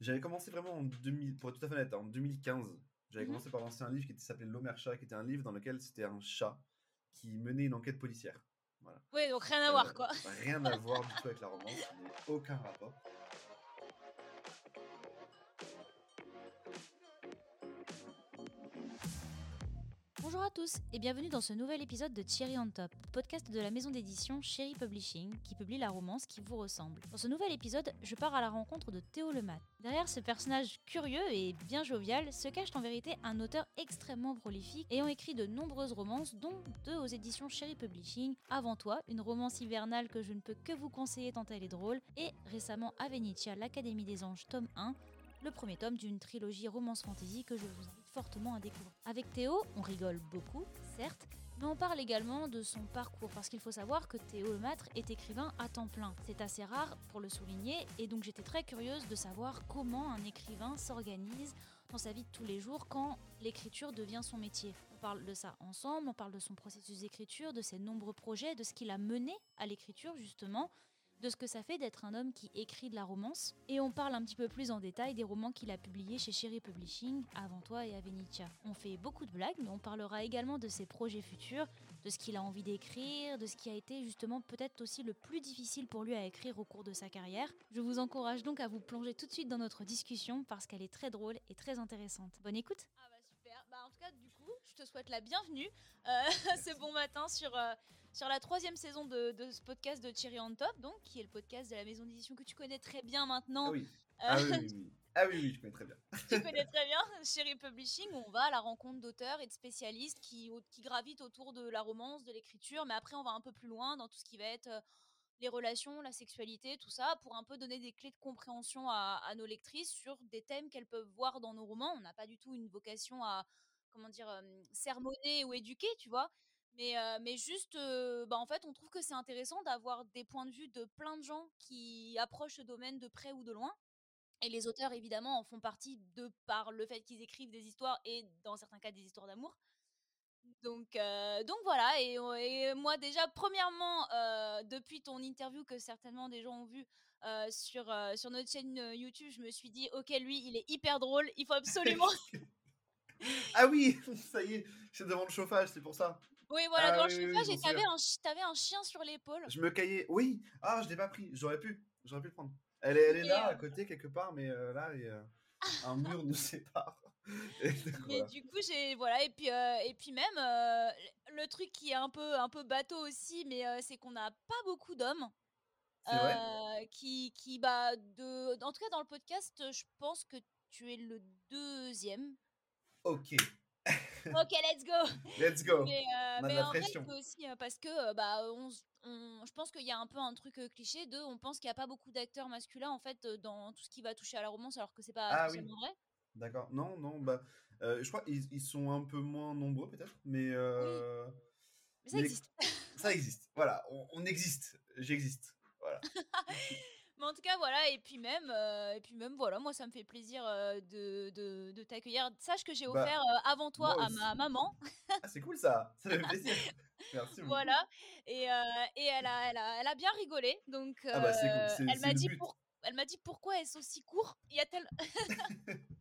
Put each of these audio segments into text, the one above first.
J'avais commencé vraiment en 2000, pour être tout à fait honnête, en 2015. J'avais Mhm. commencé par lancer un livre qui s'appelait L'Homer Chat, qui était un livre dans lequel c'était un chat qui menait une enquête policière. Voilà. Oui, donc rien à Euh, voir, quoi. Rien à voir du tout avec la romance, aucun rapport. Bonjour à tous et bienvenue dans ce nouvel épisode de Cherry on Top, podcast de la maison d'édition Cherry Publishing qui publie la romance qui vous ressemble. Dans ce nouvel épisode, je pars à la rencontre de Théo Lemat. Derrière ce personnage curieux et bien jovial se cache en vérité un auteur extrêmement prolifique ayant écrit de nombreuses romances, dont deux aux éditions Cherry Publishing, Avant toi, une romance hivernale que je ne peux que vous conseiller tant elle est drôle, et récemment à Venetia, l'Académie des Anges, tome 1, le premier tome d'une trilogie romance fantasy que je vous fortement à découvrir. Avec Théo, on rigole beaucoup, certes, mais on parle également de son parcours, parce qu'il faut savoir que Théo Lemâtre est écrivain à temps plein. C'est assez rare pour le souligner, et donc j'étais très curieuse de savoir comment un écrivain s'organise dans sa vie de tous les jours quand l'écriture devient son métier. On parle de ça ensemble, on parle de son processus d'écriture, de ses nombreux projets, de ce qu'il a mené à l'écriture justement, de ce que ça fait d'être un homme qui écrit de la romance. Et on parle un petit peu plus en détail des romans qu'il a publiés chez Cherry Publishing, Avant toi et Avenitia. On fait beaucoup de blagues, mais on parlera également de ses projets futurs, de ce qu'il a envie d'écrire, de ce qui a été justement peut-être aussi le plus difficile pour lui à écrire au cours de sa carrière. Je vous encourage donc à vous plonger tout de suite dans notre discussion parce qu'elle est très drôle et très intéressante. Bonne écoute Ah bah super, bah en tout cas du coup je te souhaite la bienvenue euh, ce bon matin sur, euh, sur la troisième saison de, de ce podcast de Cherry on Top, donc qui est le podcast de la maison d'édition que tu connais très bien maintenant. Ah oui. Euh, Ah oui, oui, oui. Ah oui, oui, je connais très bien. tu connais très bien Cherry Publishing, où on va à la rencontre d'auteurs et de spécialistes qui gravitent autour de la romance, de l'écriture, mais après on va un peu plus loin dans tout ce qui va être euh, les relations, la sexualité, tout ça, pour un peu donner des clés de compréhension à, à nos lectrices sur des thèmes qu'elles peuvent voir dans nos romans. On n'a pas du tout une vocation à, comment dire, euh, sermonner ou éduquer, tu vois. Mais, mais juste, bah, en fait, on trouve que c'est intéressant d'avoir des points de vue de plein de gens qui approchent ce domaine de près ou de loin. Et les auteurs, évidemment, en font partie de par le fait qu'ils écrivent des histoires et, dans certains cas, des histoires d'amour. Donc, donc voilà, et, moi déjà, premièrement, depuis ton interview que certainement des gens ont vu sur, sur notre chaîne YouTube, je me suis dit, ok, lui, il est hyper drôle, il faut absolument... Ah oui, ça y est, c'est devant le chauffage, c'est pour ça. Oui, voilà, Ah oui, le oui, chauffage, j'en et t'avais un, chi- t'avais un chien sur l'épaule. Je me caillais. Oui. Ah, je l'ai pas pris. J'aurais pu. J'aurais pu le prendre. Elle est, elle est Et, là, euh, à côté, quelque part, mais euh, là, et, euh, un mur nous sépare. Et donc, Mais voilà. du coup, j'ai voilà et puis euh, et puis même euh, le truc qui est un peu un peu bateau aussi, mais c'est qu'on n'a pas beaucoup d'hommes qui qui bah de en tout cas dans le podcast, je pense que tu es le deuxième. Ok, Ok, let's go. let's go. Mais, euh, On a de mais la en vrai, pression. c'est aussi euh, parce que euh, bah on, je pense qu'il y a un peu un truc cliché de on pense qu'il n'y a pas beaucoup d'acteurs masculins en fait dans tout ce qui va toucher à la romance alors que c'est pas Ah oui. vrai. D'accord. Non, non, bah. euh, je crois qu'ils ils sont un peu moins nombreux, peut-être, mais. euh, Mais ça mais existe. Ça existe. Voilà, on, on existe. J'existe. Voilà. Mais en tout cas, voilà, et puis même, euh, et puis même, voilà, moi, ça me fait plaisir euh, de, de, de t'accueillir. Sache que j'ai Bah, offert euh, avant toi à ma maman, Ah, c'est cool ça. Ça fait plaisir. Merci beaucoup. voilà, et, et elle, a, elle, a, elle a bien rigolé, donc Ah bah, cool, elle m'a dit pour, elle m'a dit pourquoi est-ce aussi court Il y a tel...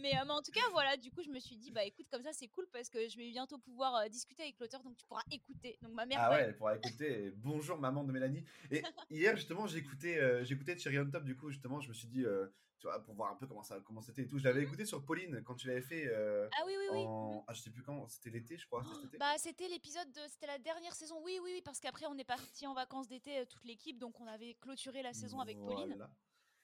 mais, euh, mais en tout cas, voilà, du coup, je me suis dit, bah écoute, comme ça, c'est cool parce que je vais bientôt pouvoir euh, discuter avec l'auteur, donc tu pourras écouter. Donc ma mère, Ah ouais, elle pourra écouter. Bonjour maman de Mélanie. Et hier justement, j'écoutais euh, j'écoutais Cherry on Top du coup justement, je me suis dit euh, tu vois pour voir un peu comment ça comment c'était et tout. Je l'avais écouté sur Pauline quand tu l'avais fait Ah oui, oui, oui. en ah je sais plus quand, c'était l'été je crois, c'était été. Bah, c'était l'épisode, de- c'était la dernière saison. Oui, oui, oui, parce qu'après on est parti en vacances d'été toute l'équipe, donc on avait clôturé la saison avec Pauline. Voilà.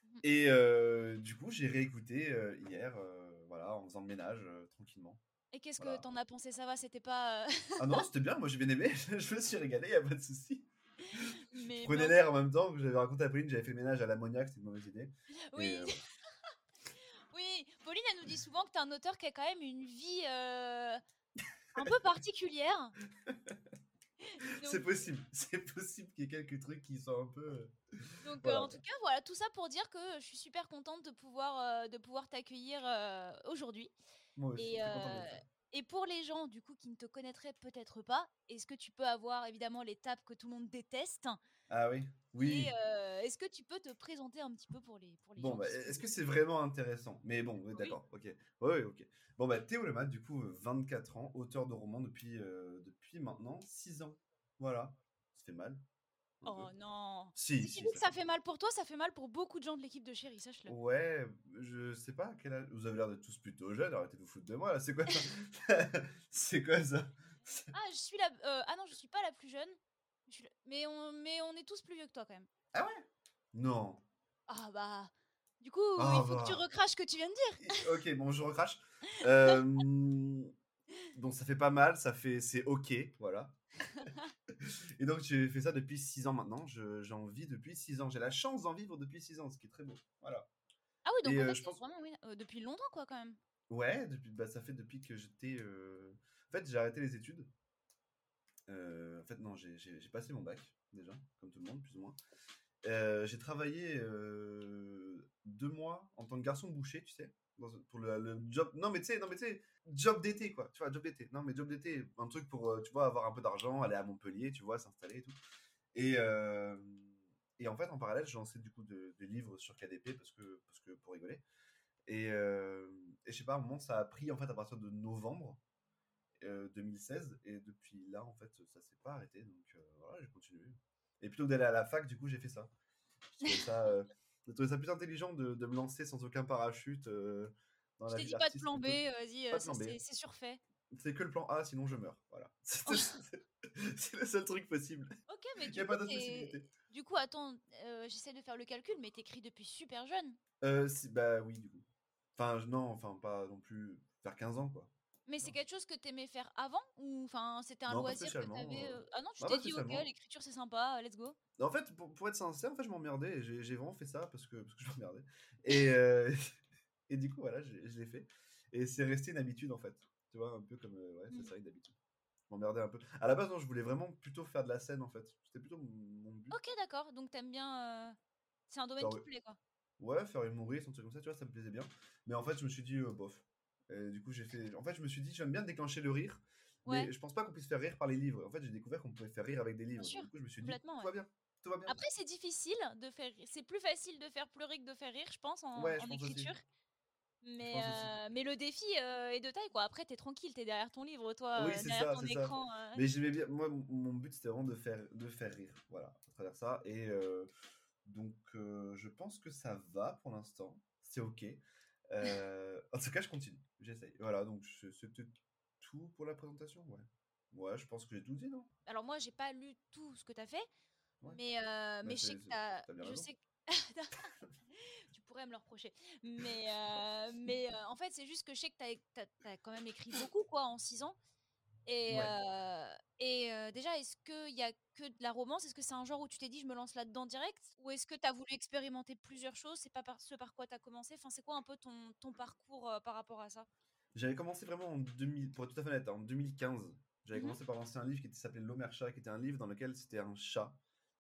Mhm. Et euh, du coup, j'ai réécouté euh, hier euh, voilà, en faisant le ménage euh, tranquillement. Et qu'est-ce Voilà. que t'en as pensé Ça va, c'était pas. euh, Ah non, c'était bien, moi j'ai bien aimé, je me suis régalé, y a pas de souci. mais Je prenais bon, l'air en même temps j'avais raconté à Pauline, j'avais fait le ménage à l'ammoniaque, c'était une mauvaise idée. Oui, euh, oui. Pauline, elle nous dit souvent que t'es un auteur qui a quand même une vie euh, un peu particulière. C'est possible, c'est possible qu'il y ait quelques trucs qui sont un peu. euh, Donc, euh, en tout cas, voilà, tout ça pour dire que je suis super contente de pouvoir, euh, de pouvoir t'accueillir euh, aujourd'hui. Moi aussi, Et, pour les gens, du coup, qui ne te connaîtraient peut-être pas, est-ce que tu peux avoir évidemment l'étape que tout le monde déteste? Ah oui, oui. est, Est-ce que tu peux te présenter un petit peu pour les, pour les Bon, gens bah, est-ce que c'est vraiment intéressant? Mais bon, oui, Oui. d'accord, ok. Oui, ok. Bon, bah, Théo Lemat, du coup, euh, 24 ans, auteur de romans depuis, depuis maintenant 6 ans. Voilà. Ça fait mal. Oh peu. non Si, Si si, tu dis que ça fait mal pour toi, ça fait mal pour beaucoup de gens de l'équipe de Chéri, sache-le. Ouais, je sais pas à quel âge. Vous avez l'air d'être tous plutôt jeunes, arrêtez de vous foutre de moi là, c'est quoi ça? C'est quoi ça? Ah, je suis la... euh, ah non, je suis pas la plus jeune. Je suis la- mais, on... mais on est tous plus vieux que toi quand même. Non. Ah bah... Du coup, Ah il faut que tu bah. recraches ce que tu viens de dire. Ok, bon, je recrache. Euh, donc ça fait pas mal, ça fait, c'est ok, voilà. Et donc j'ai fait ça depuis 6 ans maintenant. Je- J'en vis depuis 6 ans. J'ai la chance d'en vivre depuis 6 ans, ce qui est très beau. Voilà. Ah oui, donc Et, euh, je pense- vraiment oui, euh, depuis longtemps quoi quand même. Ouais, depuis, bah, ça fait depuis que j'étais. euh, En fait, j'ai arrêté les études. Euh, en fait, non, j'ai passé mon bac déjà, comme tout le monde, plus ou moins. Euh, j'ai travaillé deux mois en tant que garçon boucher, tu sais, pour le, job. Non, mais tu sais, non, mais tu sais, job d'été, quoi. Tu vois, job d'été. Non, mais job d'été, un truc pour, tu vois, avoir un peu d'argent, aller à Montpellier, tu vois, s'installer et tout. Et, et en fait, en parallèle, j'ai lancé du coup de- des livres sur KDP parce que, parce que pour rigoler. Et, je sais pas, à un moment, ça a pris en fait à partir de novembre euh, 2016. Et depuis là, en fait, ça s'est pas arrêté. Donc voilà, j'ai continué. Et plutôt que d'aller à la fac, du coup, j'ai fait ça. J'ai trouvé ça, euh, j'ai trouvé ça plus intelligent de, de me lancer sans aucun parachute euh, dans Je la t'ai vie dit pas de plan B, vas-y, euh, ça, c'est c'est surfait. C'est que le plan A, sinon je meurs. Voilà. C'est c'est le seul truc possible. Ok, mais du coup, pas du coup, attends, euh, j'essaie de faire le calcul, mais t'écris depuis super jeune. Euh, si, bah oui, du coup. Enfin, non, enfin, pas non plus vers 15 ans, quoi. Mais c'est quelque chose que t'aimais faire avant ou enfin c'était un Non, loisir que t'avais euh, euh, Ah non, tu t'es dit ok, l'écriture c'est sympa, let's go. En fait, pour, pour être sincère, en fait, je m'emmerdais. J'ai vraiment fait ça parce que, parce que je m'emmerdais. Et, euh, et du coup, voilà, je, l'ai fait. Et c'est resté une habitude, en fait. Tu vois, un peu comme. euh, ouais, c'est Mm. ça, une habitude. Je m'emmerdais un peu. À la base, non, je voulais vraiment plutôt faire de la scène, en fait. C'était plutôt mon, mon but. Ok, d'accord. Donc t'aimes bien. C'est un domaine qui te plaît quoi. Ouais, faire humoriste, un truc comme ça, tu vois, ça me plaisait bien. Mais en fait, je me suis dit, bof. Et du coup, j'ai fait. En fait, je me suis dit, j'aime bien déclencher le rire. Ouais. Mais je pense pas qu'on puisse faire rire par les livres. En fait, j'ai découvert qu'on pouvait faire rire avec des livres. sûr, du coup, je me suis dit, tout ouais. va bien. Tout va bien. Après, c'est difficile de faire. C'est plus facile de faire pleurer que de faire rire, je pense, en, Ouais, je en pense aussi. écriture. Mais, euh, mais le défi euh, est de taille, quoi. Après, t'es tranquille, t'es derrière ton livre, toi, Oui, euh, derrière ça, ton écran. euh. Mais j'aimais bien. Moi, mon but, c'était vraiment de faire, de faire rire. Voilà, à travers ça. Et euh, donc, euh, je pense que ça va pour l'instant. C'est OK. Euh, en tout cas, je continue. J'essaye. Voilà, donc c'est- c'était tout pour la présentation. Ouais. Ouais, je pense que j'ai tout dit, non? Alors, moi, j'ai pas lu tout ce que t'as fait, Ouais. mais, euh, mais je sais que c'est- t'as. t'as bien Je raison. sais que. tu pourrais me le reprocher. Mais, euh, mais euh, en fait, c'est juste que je sais que t'as as, quand même écrit beaucoup, quoi, en 6 ans. Et, Ouais. euh, et euh, déjà, est-ce qu'il y a que de la romance? Est-ce que c'est un genre où tu t'es dit je me lance là-dedans direct? Ou est-ce que tu as voulu expérimenter plusieurs choses? C'est pas par ce par quoi tu as commencé? Enfin, c'est quoi un peu ton, ton parcours euh, par rapport à ça? J'avais commencé vraiment en 2000, pour être tout à fait honnête, en 2015. J'avais Mhm. commencé par lancer un livre qui s'appelait L'Homer Chat, qui était un livre dans lequel c'était un chat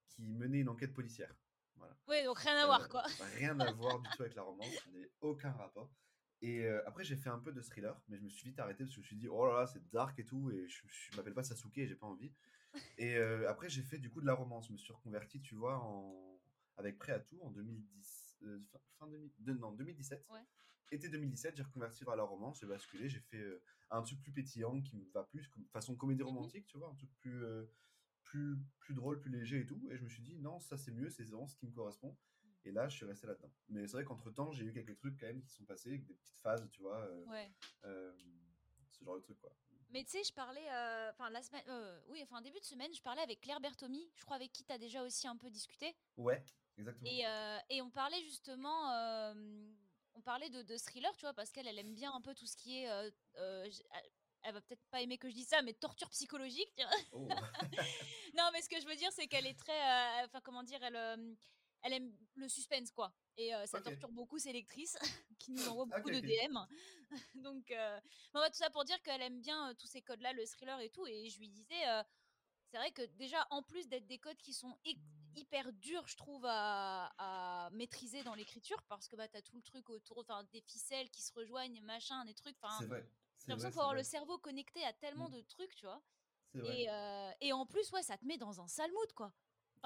qui menait une enquête policière. Voilà. Oui, donc rien à voir, Euh, quoi. Rien à voir du tout avec la romance, il n'y avait aucun rapport. Et euh, après, j'ai fait un peu de thriller, mais je me suis vite arrêté parce que je me suis dit, oh là là, c'est dark et tout, et je, je m'appelle pas Sasuke et j'ai pas envie. Et euh, après, j'ai fait du coup de la romance. Je me suis reconverti, tu vois, en... avec Prêt à tout en 2010, euh, fin, fin 2000 de- non, 2017. Ouais. Été 2017, j'ai reconverti vers la romance, j'ai basculé, j'ai fait un truc plus pétillant qui me va plus, comme façon comédie Mhm. romantique, tu vois, un truc plus, plus, plus drôle, plus léger et tout. Et je me suis dit, non, ça c'est mieux, c'est vraiment ce qui me correspond. Et là, je suis resté là-dedans. Mais c'est vrai qu'entre temps, j'ai eu quelques trucs quand même qui sont passés, des petites phases, tu vois, euh, Ouais. euh, ce genre de truc, quoi. Mais tu sais, je parlais, euh, enfin la semaine, oui, enfin début de semaine, je parlais avec Claire Bertomi, je crois avec qui tu as déjà aussi un peu discuté. Ouais, exactement. Et, et on parlait justement, on parlait de, de thriller, tu vois, parce qu'elle, elle aime bien un peu tout ce qui est, elle- va peut-être pas aimer que je dise ça, mais torture psychologique. tu vois. Oh. non, mais ce que je veux dire, c'est qu'elle est très, euh, enfin comment dire, elle, euh, elle aime le suspense, quoi. Et euh, ça torture beaucoup ses lectrices qui nous envoient beaucoup de. DM. Donc, euh, ouais, tout ça pour dire qu'elle aime bien euh, tous ces codes-là, le thriller et tout. Et je lui disais, euh, c'est vrai que déjà, en plus d'être des codes qui sont hyper dur, je trouve, à, à maîtriser dans l'écriture parce que bah, tu as tout le truc autour, enfin, des ficelles qui se rejoignent, machin, des trucs. C'est vrai. j'ai l'impression vrai, qu'il faut c'est avoir le cerveau connecté à tellement Mm. de trucs, tu vois. Et, et en plus, ouais, ça te met dans un sale mood, quoi.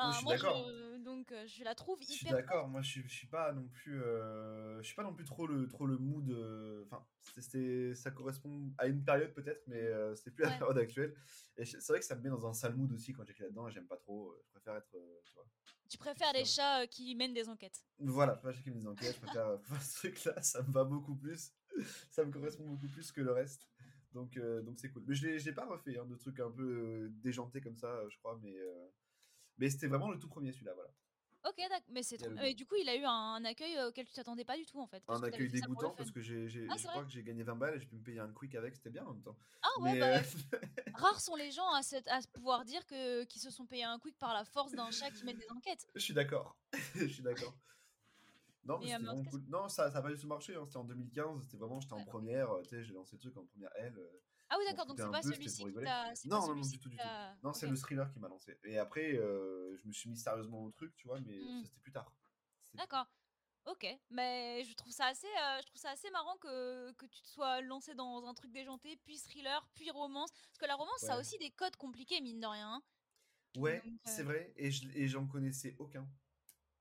Enfin, suis moi, d'accord. je, donc, euh, je la trouve Je suis hyper forte. d'accord, moi je suis, je suis pas non plus, euh, je suis pas non plus trop le, trop le mood. euh, Enfin, c'est- ça correspond à une période peut-être, mais euh, c'est plus la Ouais. période actuelle. Et c'est vrai que ça me met dans un sale mood aussi quand j'écris là-dedans. J'aime pas trop. euh, Je préfère être, euh, tu vois. Tu préfères les chats euh, qui mènent des enquêtes. Voilà, je préfère chacun mes enquêtes. Je préfère euh, ce truc-là. Ça me va beaucoup plus. Ça me correspond beaucoup plus que le reste. Donc, euh, donc c'est cool. Mais je l'ai, pas refait hein, de trucs un peu euh, déjantés comme ça, euh, je crois. Mais, euh, mais c'était vraiment le tout premier celui-là, voilà. Ok, d'accord. Mais c'est trop. Mais du coup, il a eu un accueil euh, auquel tu t'attendais pas du tout, en fait. un accueil dégoûtant parce que j'ai, Ah, je crois que j'ai gagné 20 balles et j'ai pu me payer un quick avec, c'était bien en même temps. Ah ouais, Mais, bah, euh, rares sont les gens à, à pouvoir dire que qui se sont payés un quick par la force d'un chat qui mène des enquêtes. je suis d'accord. je suis d'accord. Non, mais Mais, euh, cool. Non, ça n'a pas du tout marché. hein, C'était en 2015. C'était vraiment, j'étais en première. Tu sais, j'ai lancé le truc en première L. euh, Ah oui, d'accord. Donc c'est pas celui-ci pour qui rigoler. t'a. c'est pas Non, non, non, du tout, du tout. Non, c'est le thriller qui m'a lancé. Et après, euh, je me suis mis sérieusement au truc, tu vois, mais Mm. ça, c'était plus tard. D'accord. Ok, mais je trouve ça assez, euh, je trouve ça assez marrant que, que tu te sois lancé dans un truc déjanté, puis thriller, puis romance. Parce que la romance, ça a aussi des codes compliqués, mine de rien. hein. Ouais, c'est euh, vrai. Et je- et j'en connaissais aucun.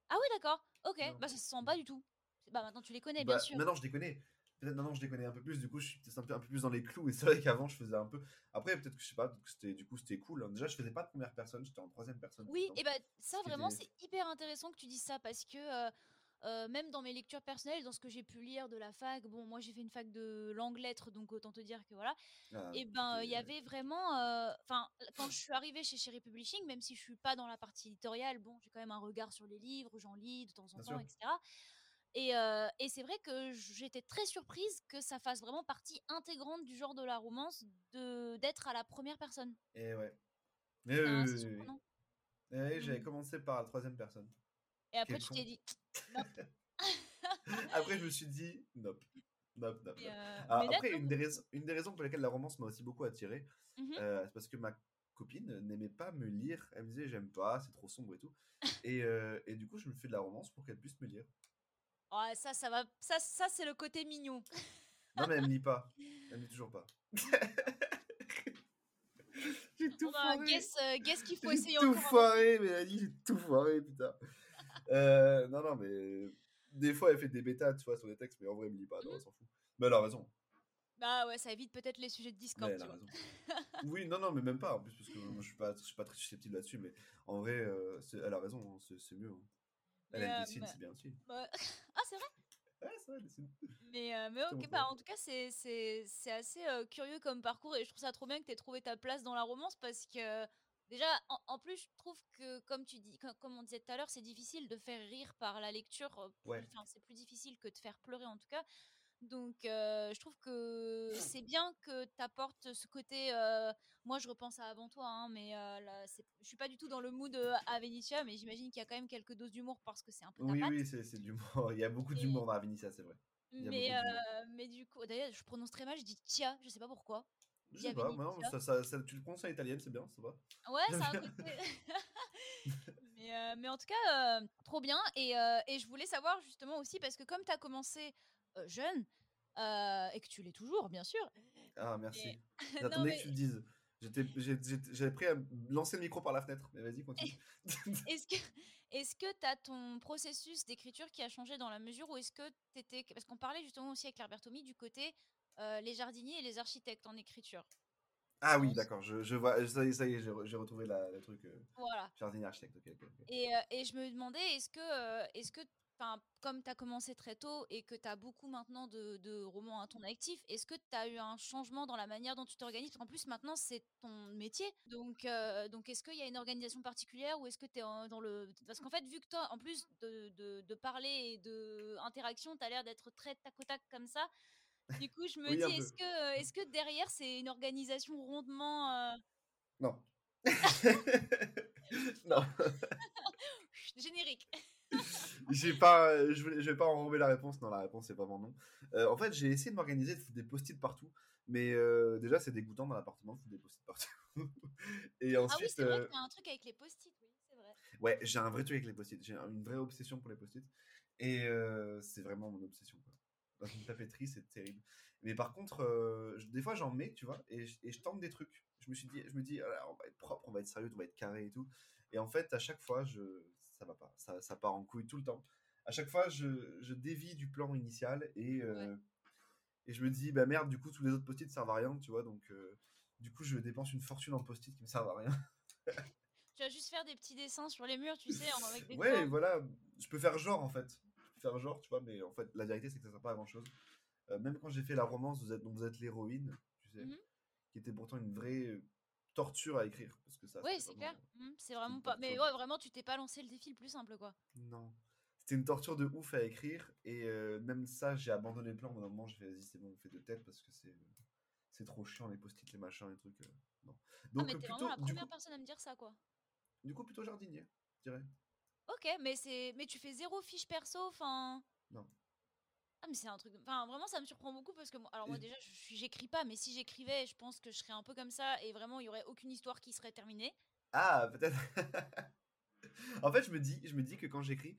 Ah oui, d'accord. Ok, Non. bah ça se sent pas du tout. Bah maintenant tu les connais, bien Bah, sûr. maintenant, je les connais. Peut-être maintenant, je les connais un peu plus. Du coup, je suis peut-être un peu, un peu plus dans les clous. Et c'est vrai qu'avant, je faisais un peu. Après, peut-être que je sais pas. que c'était du coup, c'était cool. hein. Déjà, je faisais pas de première personne. J'étais en troisième personne. Oui, le temps. et ben ça vraiment c'est hyper intéressant que tu dises ça parce que euh, euh, même dans mes lectures personnelles, dans ce que j'ai pu lire de la fac, bon moi j'ai fait une fac de langue lettres donc autant te dire que voilà, Ah, et ben il y avait vraiment, euh, enfin quand je suis arrivée chez Cherry Publishing, même si je suis pas dans la partie éditoriale, bon j'ai quand même un regard sur les livres, j'en lis de temps en Bien temps, sûr. etc. Et, euh, et c'est vrai que j'étais très surprise que ça fasse vraiment partie intégrante du genre de la romance de d'être à la première personne. Et ouais. Mais C'est oui, oui, oui. Et ouais, J'avais Mm. commencé par la troisième personne. Et après tu t'es dit, nope. Après, je me suis dit, nope. Nope, nope, nope. euh, Alors, mais après, une des, raisons, une des raisons pour lesquelles la romance m'a aussi beaucoup attiré, Mhm. euh, c'est parce que ma copine n'aimait pas me lire. Elle me disait, j'aime pas, c'est trop sombre et tout. Et, euh, et du coup, je me fais de la romance pour qu'elle puisse me lire. Ouais, ça, ça va. Ça, ça c'est le côté mignon. Non, mais elle me lit pas. Elle me lit toujours pas. j'ai tout un foiré. guess, euh, guess qu'il faut J'ai essayer tout encore. foiré, Mélanie, j'ai tout foiré, putain. Euh, non, non, mais des fois, elle fait des bêtas, tu vois, sur des textes, mais en vrai, elle me lit pas, non, Mhm. elle s'en fout. Mais elle a raison. Bah ouais, ça évite peut-être les sujets de Mais Discord, elle tu vois. oui, non, non, mais même pas, en plus, parce que moi, je suis pas, je suis pas très susceptible là-dessus, mais en vrai, euh, elle a raison, hein, c'est mieux. hein. Elle, Mais, elle dessine, mais- c'est bien aussi. bah, Ah, c'est vrai? Ouais, c'est vrai. Mais, euh, mais ok, bah en tout cas, c'est c'est- c'est assez euh, curieux comme parcours et je trouve ça trop bien que tu aies trouvé ta place dans la romance parce que déjà, en, en plus, je trouve que, comme tu dis, comme, comme on disait tout à l'heure, c'est difficile de faire rire par la lecture. euh, plus- Ouais. Enfin, c'est plus difficile que de faire pleurer en tout cas. Donc, euh, je trouve que c'est bien que tu apportes ce côté. euh, moi, je repense à avant toi, hein, mais euh, là, je suis pas du tout dans le mood euh, à Vénitia, mais j'imagine qu'il y a quand même quelques doses d'humour parce que c'est un peu ta Oui, patte. oui, c'est d'humour. Il y a beaucoup d'humour dans Avenicia, c'est vrai. A Mais, euh, mais du coup, d'ailleurs, je prononce très mal, je dis Tia, je sais pas pourquoi. Je sais pas, non, ça, ça, ça- tu le prononces en italienne, c'est bien, ça va. Ouais, c'est un côté. mais, euh, mais en tout cas, euh, trop bien. Et, euh, et je voulais savoir justement aussi, parce que comme tu as commencé euh, jeune, euh, et que tu l'es toujours, bien sûr. Ah, merci. Non, J'attendais mais- que tu le dises. J'avais prêt à lancer le micro par la fenêtre, mais vas-y, continue. Est-ce que est-ce que tu as ton processus d'écriture qui a changé dans la mesure où est-ce que tu étais. Parce qu'on parlait justement aussi avec Herbert Tommy du côté euh, les jardiniers et les architectes en écriture. Ah oui, d'accord, je, je vois, ça y est, ça y est, j'ai re- j'ai retrouvé la, le truc euh, Voilà. jardinier architecte. ok, ok, ok. Et, euh, et je me demandais, est-ce que, euh, est-ce que comme tu as commencé très tôt et que tu as beaucoup maintenant de, de romans à ton actif, est-ce que tu as eu un changement dans la manière dont tu t'organises? Qu'en plus, maintenant, c'est ton métier. Donc, euh, donc est-ce qu'il y a une organisation particulière ou est-ce que tu es dans le. Parce qu'en fait, vu que toi, en plus de, de, de parler et de interaction, tu as l'air d'être très tac au tac comme ça. Du coup, je me Oui, dis, est-ce que, est-ce que derrière, c'est une organisation rondement. euh, Non. non, générique j'ai pas, euh, je, vais, je vais pas enrober la réponse. Non, la réponse c'est vraiment non. Euh, en fait, j'ai essayé de m'organiser, de foutre des post-it partout, mais euh, déjà c'est dégoûtant dans l'appartement de foutre des post-it partout. Et Ah oui, ensuite, c'est vrai euh, a un truc avec les post-it, oui, c'est vrai. Ouais, j'ai un vrai truc avec les post-it. J'ai une vraie obsession pour les post-it. Et euh, c'est vraiment mon obsession. Quoi. Une papeterie, c'est terrible. Mais par contre, je- des fois, j'en mets, tu vois, et je, et je tente des trucs. Je me suis dit, je me dis, Ah, on va être propre, on va être sérieux, on va être carré et tout. Et en fait, à chaque fois, je, ça va pas. Ça, ça part en couille tout le temps. À chaque fois, je, je dévie du plan initial et, euh, et je me dis, bah merde, du coup, tous les autres post-it servent à rien, tu vois. Donc, euh, du coup, je dépense une fortune en post-it qui me servent à rien. Tu vas juste faire des petits dessins sur les murs, tu sais, en- avec des Ouais, voilà, je peux faire genre en fait. Je peux faire genre, tu vois, mais en fait, la vérité, c'est que ça sert pas à grand chose. même quand j'ai fait la romance, vous êtes, dont vous êtes l'héroïne, tu sais, Mhm. qui était pourtant une vraie euh, torture à écrire. Parce que ça, c'était c'est clair. C'est vraiment pas pas. Mais ouais, vraiment, tu t'es pas lancé le défi le plus simple, quoi. Non. C'était une torture de ouf à écrire, et euh, même ça, j'ai abandonné le plan. Au moment, j'ai fait, vas-y, c'est bon, on fait de tête parce que c'est c'est trop chiant, les post-it, les machins, les trucs. euh, non. Ah, Donc, mais euh, t'es plutôt, vraiment la première coup, personne à me dire ça, quoi. du coup, plutôt jardinier, je dirais. Ok, mais c'est, mais tu fais zéro fiche perso, enfin. Non. Ah mais c'est un truc, enfin vraiment ça me surprend beaucoup parce que moi, alors moi déjà je suis, j'écris pas, mais si j'écrivais, je pense que je serais un peu comme ça et vraiment il y aurait aucune histoire qui serait terminée. Ah, peut-être. en fait, je me dis, je me dis que quand j'écris,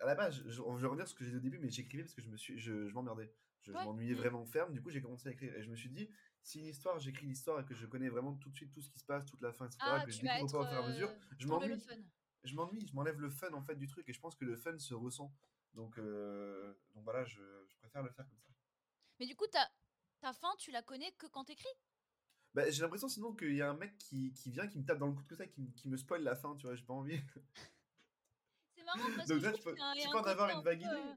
à la base, je, je, je vais revenir ce que j'ai dit au début, mais j'écrivais parce que je me suis, je, je m'emmerdais, je, Ouais. m'ennuyais Mm. vraiment ferme. Du coup, j'ai commencé à écrire et je me suis dit, si une histoire, j'écris l'histoire et que je connais vraiment tout de suite tout ce qui se passe, toute la fin, etc., Ah, que je découvre pas au fur et à mesure, euh, m'ennuie. Je m'ennuie, je m'enlève le fun en fait du truc et je pense que le fun se ressent. Donc, euh, donc voilà, je, je préfère le faire comme ça. Mais du coup ta, ta fin tu la connais que quand t'écris? Bah, j'ai l'impression sinon qu'il y a un mec qui, qui vient, qui me tape dans le coude que ça, qui, me- qui me spoil la fin, tu vois, j'ai pas envie. C'est marrant parce Donc que là, je peux, un- y tu peux en avoir une un vague peu, idée. euh,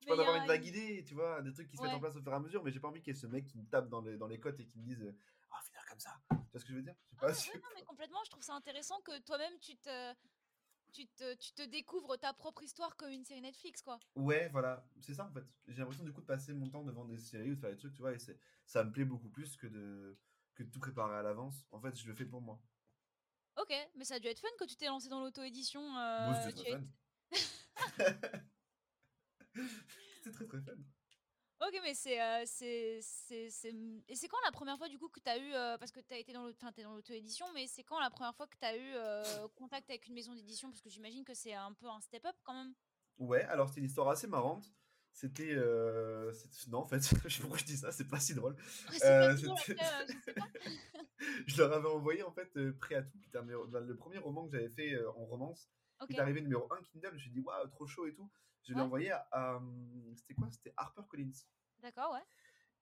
Tu peux en avoir une vague idée, tu vois, des trucs qui se mettent en place au fur et à mesure, mais j'ai pas envie qu'il y ait ce mec qui me tape dans les, dans les côtes et qui me dise euh, Ah, finir comme ça. Tu vois ce que je veux dire? Je sais Ah pas ouais, si- ouais, non, mais complètement, je trouve ça intéressant que toi-même tu te, tu te, tu te découvres ta propre histoire comme une série Netflix quoi. Ouais, voilà, c'est ça en fait. J'ai l'impression du coup de passer mon temps devant des séries ou de faire des trucs, tu vois, et ça me plaît beaucoup plus que de, que de tout préparer à l'avance. En fait, je le fais pour moi. Ok, mais ça a dû être fun que tu t'es lancé dans l'auto-édition. Euh, c'était tu très as fun. C'était très très fun. Ok, mais c'est. euh, c'est, c'est, c'est- Et c'est quand la première fois, du coup, que tu as eu. euh, parce que tu as été dans l'auto- enfin, t'es dans l'auto-édition, mais c'est quand la première fois que tu as eu euh, contact avec une maison d'édition? Parce que j'imagine que c'est un peu un step-up quand même. Ouais, alors c'était une histoire assez marrante. C'était. euh, Non, en fait, je sais pas pourquoi je dis ça, c'est pas si drôle. c'est pas drôle, c'était- après, euh, je sais pas. je leur avais envoyé en fait euh, Prêt à tout, qui était un numéro- ben, le premier roman que j'avais fait euh, en romance. Ok. Il est arrivé numéro 1 Kindle, je me suis dit, waouh, trop chaud et tout. Je l'ai Ouais. envoyé à. à, hum, C'était quoi? C'était Harper Collins. D'accord, ouais.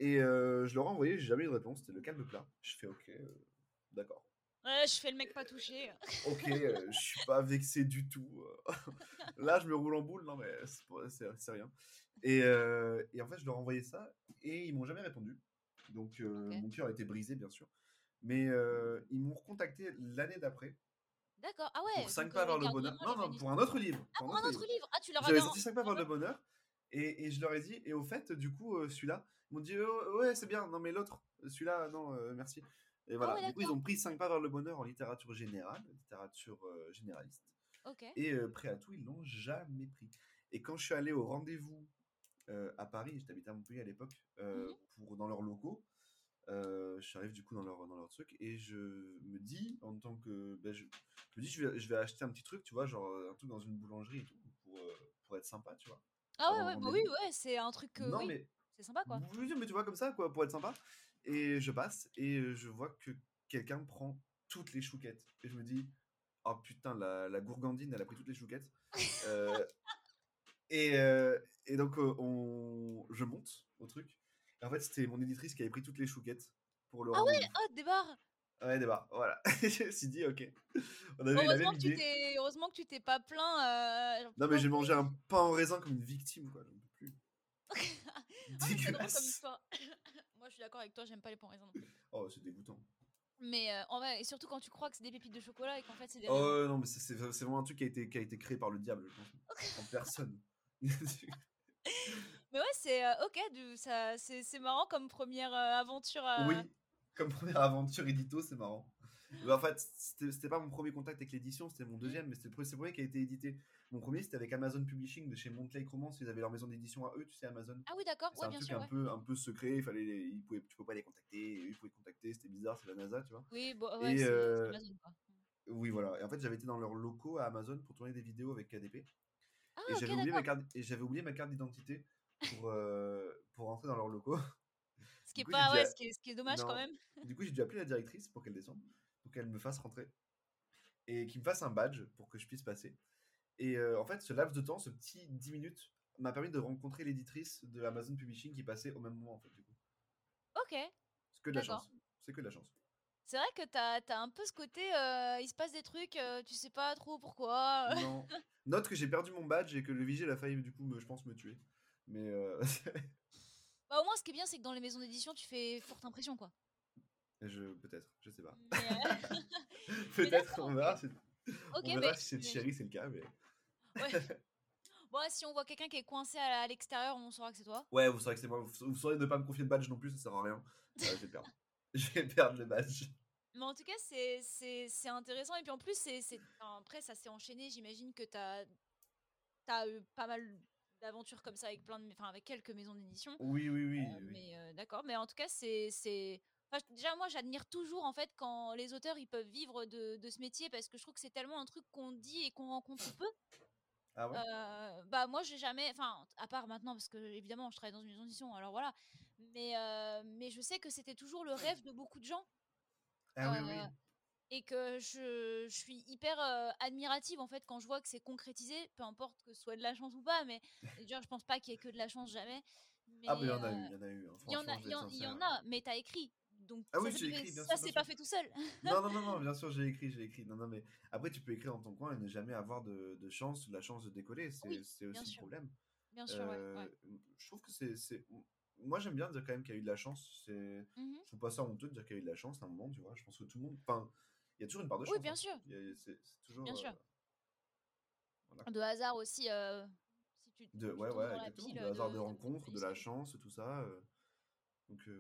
Et euh, je leur ai envoyé, j'ai jamais eu de réponse, c'était le calme plat. Je fais, ok, euh, d'accord. Ouais, je fais le mec pas touché. Ok, euh, je suis pas vexé du tout. Là, je me roule en boule, non, mais c'est rien. Et, et en fait, je leur ai envoyé ça et ils m'ont jamais répondu. Donc, Ok. mon cœur a été brisé, bien sûr. Mais ils m'ont recontacté l'année d'après D'accord, ah ouais. pour 5 donc, pas euh, vers le bonheur. Non, non, pour un autre livre. Ah, pour un autre livre Ah, tu leur J'avais avais. sorti 5 pas vers le bonheur et, et je leur ai dit, et au fait, du coup, euh, celui-là, ils m'ont dit, Oh, ouais, c'est bien, non, mais l'autre, celui-là, non, euh, merci. Et voilà, Ah ouais, du coup, ils ont pris 5 pas vers le bonheur en littérature générale, littérature euh, généraliste. Ok. Et prêt à tout, ils l'ont jamais pris. Et quand je suis allé au rendez-vous à Paris, j'habitais à Montpellier à l'époque, Mhm. pour dans leurs locaux, euh, je arrive du coup dans leur, dans leur truc et je me dis, en tant que. ben, je, je me dis, je vais, je vais acheter un petit truc, tu vois, genre un truc dans une boulangerie et tout, pour, euh, pour être sympa, tu vois. Ah ouais, ouais, bah oui, ouais, c'est un truc. euh, non, oui, mais. c'est sympa quoi. Mais tu vois, comme ça, quoi, pour être sympa. Et je passe et euh, je vois que quelqu'un prend toutes les chouquettes. Et je me dis, oh putain, la, la gourgandine, elle a pris toutes les chouquettes. Euh, et, euh, et donc, euh, on, je monte au truc. En fait, c'était mon éditrice qui avait pris toutes les chouquettes pour le Ah ouais, ah, débarre Ouais, débat, voilà. je me suis dit, ok. On avait Heureusement que, tu t'es... Heureusement que tu t'es pas plaint. euh, Non, mais j'ai mangé un pain en raisin comme une victime, quoi. J'en peux plus. Ah, mais c'est drôle comme Dégueulasse. histoire. Moi, je suis d'accord avec toi, j'aime pas les pains non plus. Oh, c'est dégoûtant. Mais euh, en vrai, et surtout quand tu crois que c'est des pépites de chocolat et qu'en fait c'est des Oh ouais, non, mais c'est c'est- c'est vraiment un truc qui a été, qui a été créé par le diable, je pense. En personne. C'est euh, ok, du, ça, c'est, c'est marrant comme première euh, aventure. à- oui, comme première aventure édito, c'est marrant. En fait, c'était c'était pas mon premier contact avec l'édition, c'était mon deuxième, mais c'était le, pre- c'est le premier qui a été édité. Mon premier, c'était avec Amazon Publishing de chez Montlake Romance, ils avaient leur maison d'édition à eux, tu sais, Amazon. Ah oui, d'accord, C'est ouais, un bien truc sûr. un, ouais. peu, un peu secret, il fallait les- ils pouvaient, tu peux pas les contacter, eux, ils pouvaient te contacter, c'était bizarre, c'est la NASA, tu vois. Oui, bon, ouais, Et, c'est, euh, c'est Amazon quoi. Oui, voilà. Et en fait, j'avais été dans leurs locaux à Amazon pour tourner des vidéos avec KDP. Ah, et ok, j'avais oublié, ma d'accord. carte... et j'avais oublié ma carte d'identité pour, euh, pour rentrer dans leurs locaux. Ce qui est coup, pas, ouais, ce qui est, ce qui est dommage quand même. Du coup, j'ai dû appeler la directrice pour qu'elle descende, pour qu'elle me fasse rentrer et qu'il me fasse un badge pour que je puisse passer. Et euh, en fait, ce laps de temps, ce petit 10 minutes, m'a permis de rencontrer l'éditrice de Amazon Publishing qui passait au même moment, en fait, du coup. Ok. C'est que de la chance. C'est que de la chance. C'est vrai que t'as as un peu ce côté, euh, il se passe des trucs, euh, tu sais pas trop pourquoi. Non. Note que j'ai perdu mon badge et que le vigile a failli, du coup, me- je pense, me tuer. Mais euh, Bah, au moins, ce qui est bien, c'est que dans les maisons d'édition, tu fais forte impression, quoi. je peut-être, je sais pas. Euh, Peut-être, on verra. si- ok, on verra mais- si c'est Thierry, c'est le cas. Mais... ouais. Bon, si on voit quelqu'un qui est coincé à, l'extérieur, on saura que c'est toi. Ouais, vous saurez que c'est moi. Vous, vous saurez ne pas me confier de badge non plus, ça sert à rien. Euh, je vais perdre. je vais perdre le badge. Mais en tout cas, c'est- intéressant. Et puis en plus, c'est après, ça s'est enchaîné. J'imagine que tu as, eu pas mal d'aventures comme ça avec, plein de, enfin, avec quelques maisons d'édition. Oui, oui, oui. Euh, oui. Mais euh, d'accord. Mais en tout cas, c'est. c'est- enfin, déjà, moi, j'admire toujours en fait quand les auteurs ils peuvent vivre de, de ce métier parce que je trouve que c'est tellement un truc qu'on dit et qu'on rencontre peu. Ah ouais? Euh, bah moi j'ai jamais enfin à part maintenant parce que évidemment je travaille dans une maison d'édition alors voilà mais mais je sais que c'était toujours le rêve de beaucoup de gens Ah oui, oui. Et que je, je suis hyper euh, admirative en fait quand je vois que c'est concrétisé peu importe que ce soit de la chance ou pas mais je pense pas qu'il y ait que de la chance jamais mais Ah, mais il y en a eu, il y en a eu. hein, il y en a y en, y en a mais t'as écrit donc Ah ça oui, j'ai écrit, bien ça c'est pas fait tout seul Non, non, non, non, bien sûr, j'ai écrit, j'ai écrit. Non, non, mais après, tu peux écrire dans ton coin et ne jamais avoir de, de chance, la chance de décoller. C'est Oui, aussi le problème. bien sûr ouais, Euh, ouais. Je trouve que c'est. Moi, j'aime bien dire quand même qu'il y a eu de la chance. C'est... Mhm. Je trouve pas ça honteux de dire qu'il y a eu de la chance à un moment, tu vois. Je pense que tout le monde. Enfin, il y a toujours une part de chance. oui bien hein. sûr C'est toujours. Bien sûr. euh, voilà. de hasard aussi euh, si tu, De, tu ouais, ouais, la exactement. pile De hasard de, de rencontres, de la chance, tout ça. euh. Donc, je-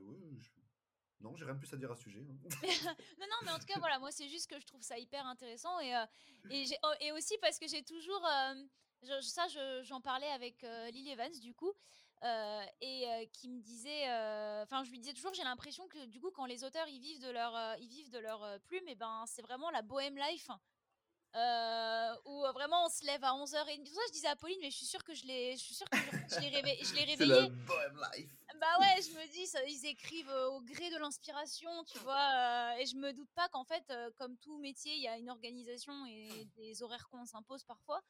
non, j'ai rien de plus à dire à ce sujet. hein. non, non, mais en tout cas, voilà, moi, c'est juste que je trouve ça hyper intéressant. Et, euh, oh, et aussi parce que j'ai toujours. euh, je- ça, je- j'en parlais avec euh, Lily Evans, du coup, et euh, qui me disait. euh, Enfin, je lui disais toujours, j'ai l'impression que, du coup, quand les auteurs ils vivent de leur, euh, ils vivent de leur euh, plume, et ben, c'est vraiment la bohème life. euh, où euh, vraiment on se lève à 11h et tout ça je disais à Pauline mais je suis sûre que je l'ai je suis sûre que je, je l'ai réveillé je l'ai life. bah ouais, je me dis, ça, ils écrivent euh, au gré de l'inspiration, tu vois. euh, et je me doute pas qu'en fait, euh, comme tout métier, il y a une organisation et des horaires qu'on s'impose parfois.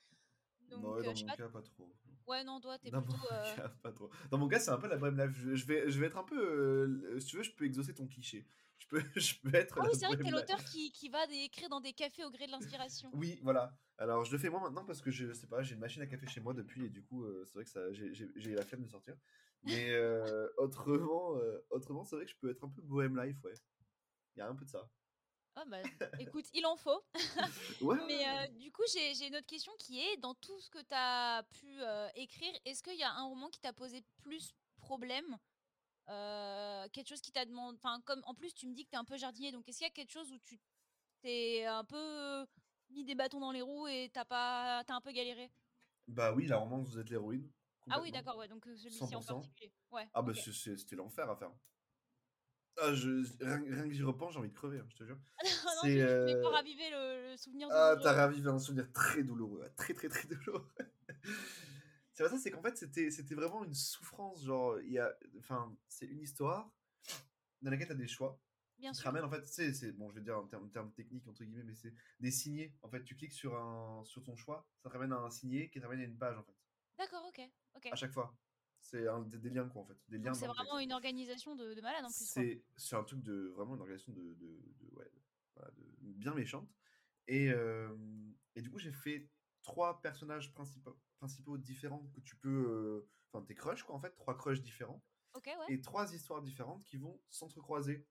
Donc, non, euh, dans je sais mon pas. cas, pas trop. Ouais, non, toi, t'es Dans plutôt. mon euh, cas, pas trop. Dans mon cas, c'est un peu la bohème life. Je, je vais, je vais être un peu. euh, si tu veux, je peux exaucer ton cliché. Je peux, je peux être. Ah la oui, c'est vrai que t'es l'auteur qui, qui va écrire dans des cafés au gré de l'inspiration. Oui, voilà. Alors, je le fais moi maintenant parce que je sais pas, j'ai une machine à café chez moi depuis et du coup, euh, c'est vrai que ça, j'ai- la flemme de sortir. Mais euh, autrement, euh, autrement, c'est vrai que je peux être un peu bohème life, ouais. Il y a un peu de ça. Ah bah, écoute, il en faut. Ouais. Mais euh, du coup, j'ai une autre question qui est dans tout ce que tu as pu euh, écrire, est-ce qu'il y a un roman qui t'a posé plus problème euh, Quelque chose qui t'a demandé. Enfin, comme en plus, tu me dis que tu es un peu jardinier, donc est-ce qu'il y a quelque chose où tu t'es un peu mis des bâtons dans les roues et t'as pas, t'as un peu galéré? Bah oui, la romance, vous êtes l'héroïne. Ah oui, d'accord, ouais, donc celui-ci en 100%. particulier. Ouais. Ah bah c'était l'enfer à faire. Ah, je, rien, rien que j'y repense, j'ai envie de crever, hein, je te jure. Non, c'est, je, vais pas euh, raviver le, le souvenir Ah, t'as ravivé un souvenir très douloureux, très très très douloureux. c'est pas ça, c'est qu'en fait c'était c'était vraiment une souffrance, genre il y a, enfin c'est une histoire dans laquelle t'as des choix. Bien sûr. ramènent en fait, c'est c'est bon, je vais dire en termes, termes techniques entre guillemets, mais c'est des signés. En fait, tu cliques sur un sur ton choix, ça te ramène à un signé qui te ramène à une page en fait, D'accord, ok. ok. à chaque fois. C'est un- des, des liens quoi en fait, des liens. C'est vraiment une organisation de, de malade en plus. C'est c'est un truc de vraiment une organisation de, de, de- ouais, voilà, de- bien méchante. Et, euh, et du coup, j'ai fait trois personnages principaux, principaux différents que tu peux. euh, Enfin, tes crushs, quoi, en fait, trois crushs différents. Ok, ouais. Et trois histoires différentes qui vont s'entrecroiser.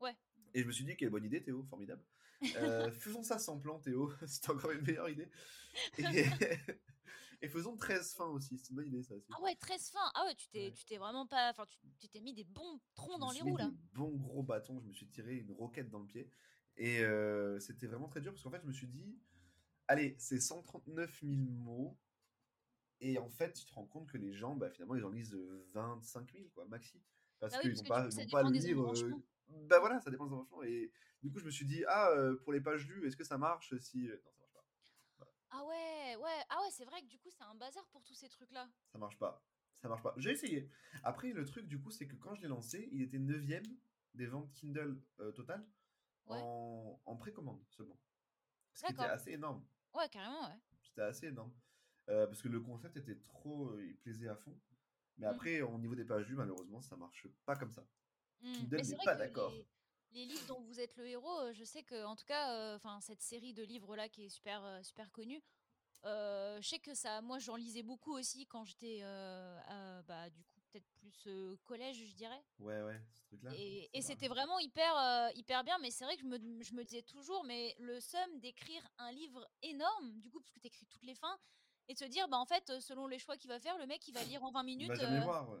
Ouais. Et je me suis dit, quelle bonne idée, Théo, formidable. Euh, faisons ça sans plan, Théo, c'est encore une meilleure idée. Et, et faisons 13 fins aussi, c'est une bonne idée, ça aussi. Ah ouais, 13 fins. Ah ouais, tu t'es, Ouais. tu t'es vraiment pas. Enfin, tu t'es mis des bons troncs dans les roues là. des bons gros bâtons, je me suis tiré une roquette dans le pied. Et euh, c'était vraiment très dur parce qu'en fait, je me suis dit, allez, c'est 139 000 mots. Et en fait, tu te rends compte que les gens, bah, finalement, ils en lisent euh, 25 000, quoi, maxi. Parce Bah oui, qu'ils que pas, ils pas le embranchements. euh, Bah voilà, ça dépend des embranchements. Et du coup, je me suis dit, ah, euh, pour les pages lues, est-ce que ça marche si. Non. Ah ouais, ouais, ah ouais, c'est vrai que du coup, c'est un bazar pour tous ces trucs-là. Ça marche pas. Ça marche pas. J'ai essayé. Après, le truc, du coup, c'est que quand je l'ai lancé, il était 9ème des ventes Kindle euh, total Ouais. en, en précommande seulement. Ce qui était assez énorme. Ouais, carrément, ouais. C'était assez énorme. Euh, parce que le concept était trop. euh, il plaisait à fond. Mais Mm. après, au niveau des pages lues, malheureusement, ça marche pas comme ça. Mm. Kindle n'est pas d'accord. les, les livres dont vous êtes le héros, euh, je sais que, en tout cas, euh, enfin, cette série de livres-là qui est super, euh, super connue, euh, je sais que ça, moi, j'en lisais beaucoup aussi quand j'étais, bah, du coup, peut-être plus collège, je dirais. Ouais, ouais, ce truc-là. Et, c'était vraiment hyper, hyper bien, mais c'est vrai que je me, je me disais toujours, mais le seum d'écrire un livre énorme, du coup, parce que tu écris toutes les fins, et de se dire, bah en fait, selon les choix qu'il va faire, le mec, il va lire en 20 Il minutes. va jamais voir. Ouais.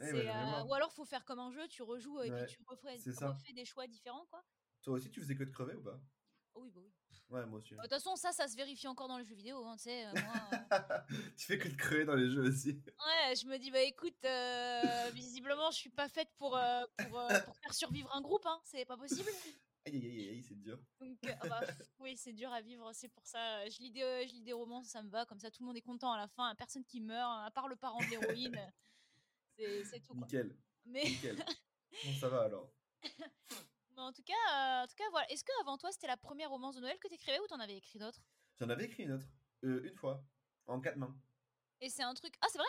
Eh, euh, ou alors, faut faire comme un jeu, tu rejoues et Ouais, puis tu refais, refais des choix différents, quoi. Toi aussi, tu faisais que de crever ou pas? Oh oui, bah oui. Ouais, moi aussi. De toute façon, ça, ça se vérifie encore dans les jeux vidéo, hein, tu sais. euh, moi, tu fais que de crever dans les jeux aussi. ouais, je me dis, bah écoute, euh, visiblement, je suis pas faite pour, pour, pour faire survivre un groupe, hein, c'est pas possible. Aïe, aïe, aïe, aïe, c'est dur. Donc, ah bah, oui, c'est dur à vivre, c'est pour ça. Je lis, des, je lis des romans, ça me va, comme ça tout le monde est content à la fin, personne qui meurt, à part le parent de l'héroïne. C'est tout, quoi. Nickel, Mais, nickel. bon, ça va alors. mais en, tout cas, euh, en tout cas, voilà. Est-ce que avant toi, c'était la première romance de Noël que t'écrivais ou t'en avais écrit d'autres? J'en avais écrit une autre. Euh, une fois. En quatre mains. Et c'est un truc. Ah, c'est vrai?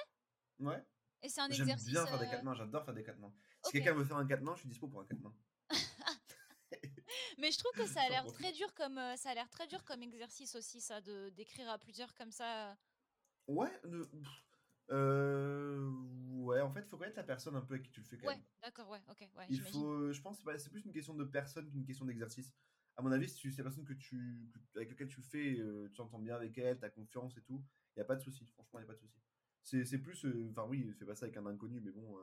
Ouais. Et c'est un J'aime exercice. bien faire des euh, quatre mains, j'adore faire des quatre mains. Si quelqu'un veut faire un quatre mains, je suis dispo pour un quatre mains. Mais je trouve que ça a l'air très dur comme ça a l'air très dur comme exercice aussi ça de d'écrire à plusieurs comme ça. Ouais, euh, ouais, en fait, il faut connaître la personne un peu avec qui tu le fais quand Ouais, même. d'accord, ouais, ok, ouais, Il faut, je pense, que c'est plus une question de personne qu'une question d'exercice. À mon avis, si c'est la personne que tu, que- avec laquelle tu le fais, euh, tu t'entends bien avec elle, t'as confiance et tout, il y a pas de souci. Franchement, il y a pas de souci. C'est plus, euh, enfin oui, fais pas ça avec un inconnu, mais bon, euh,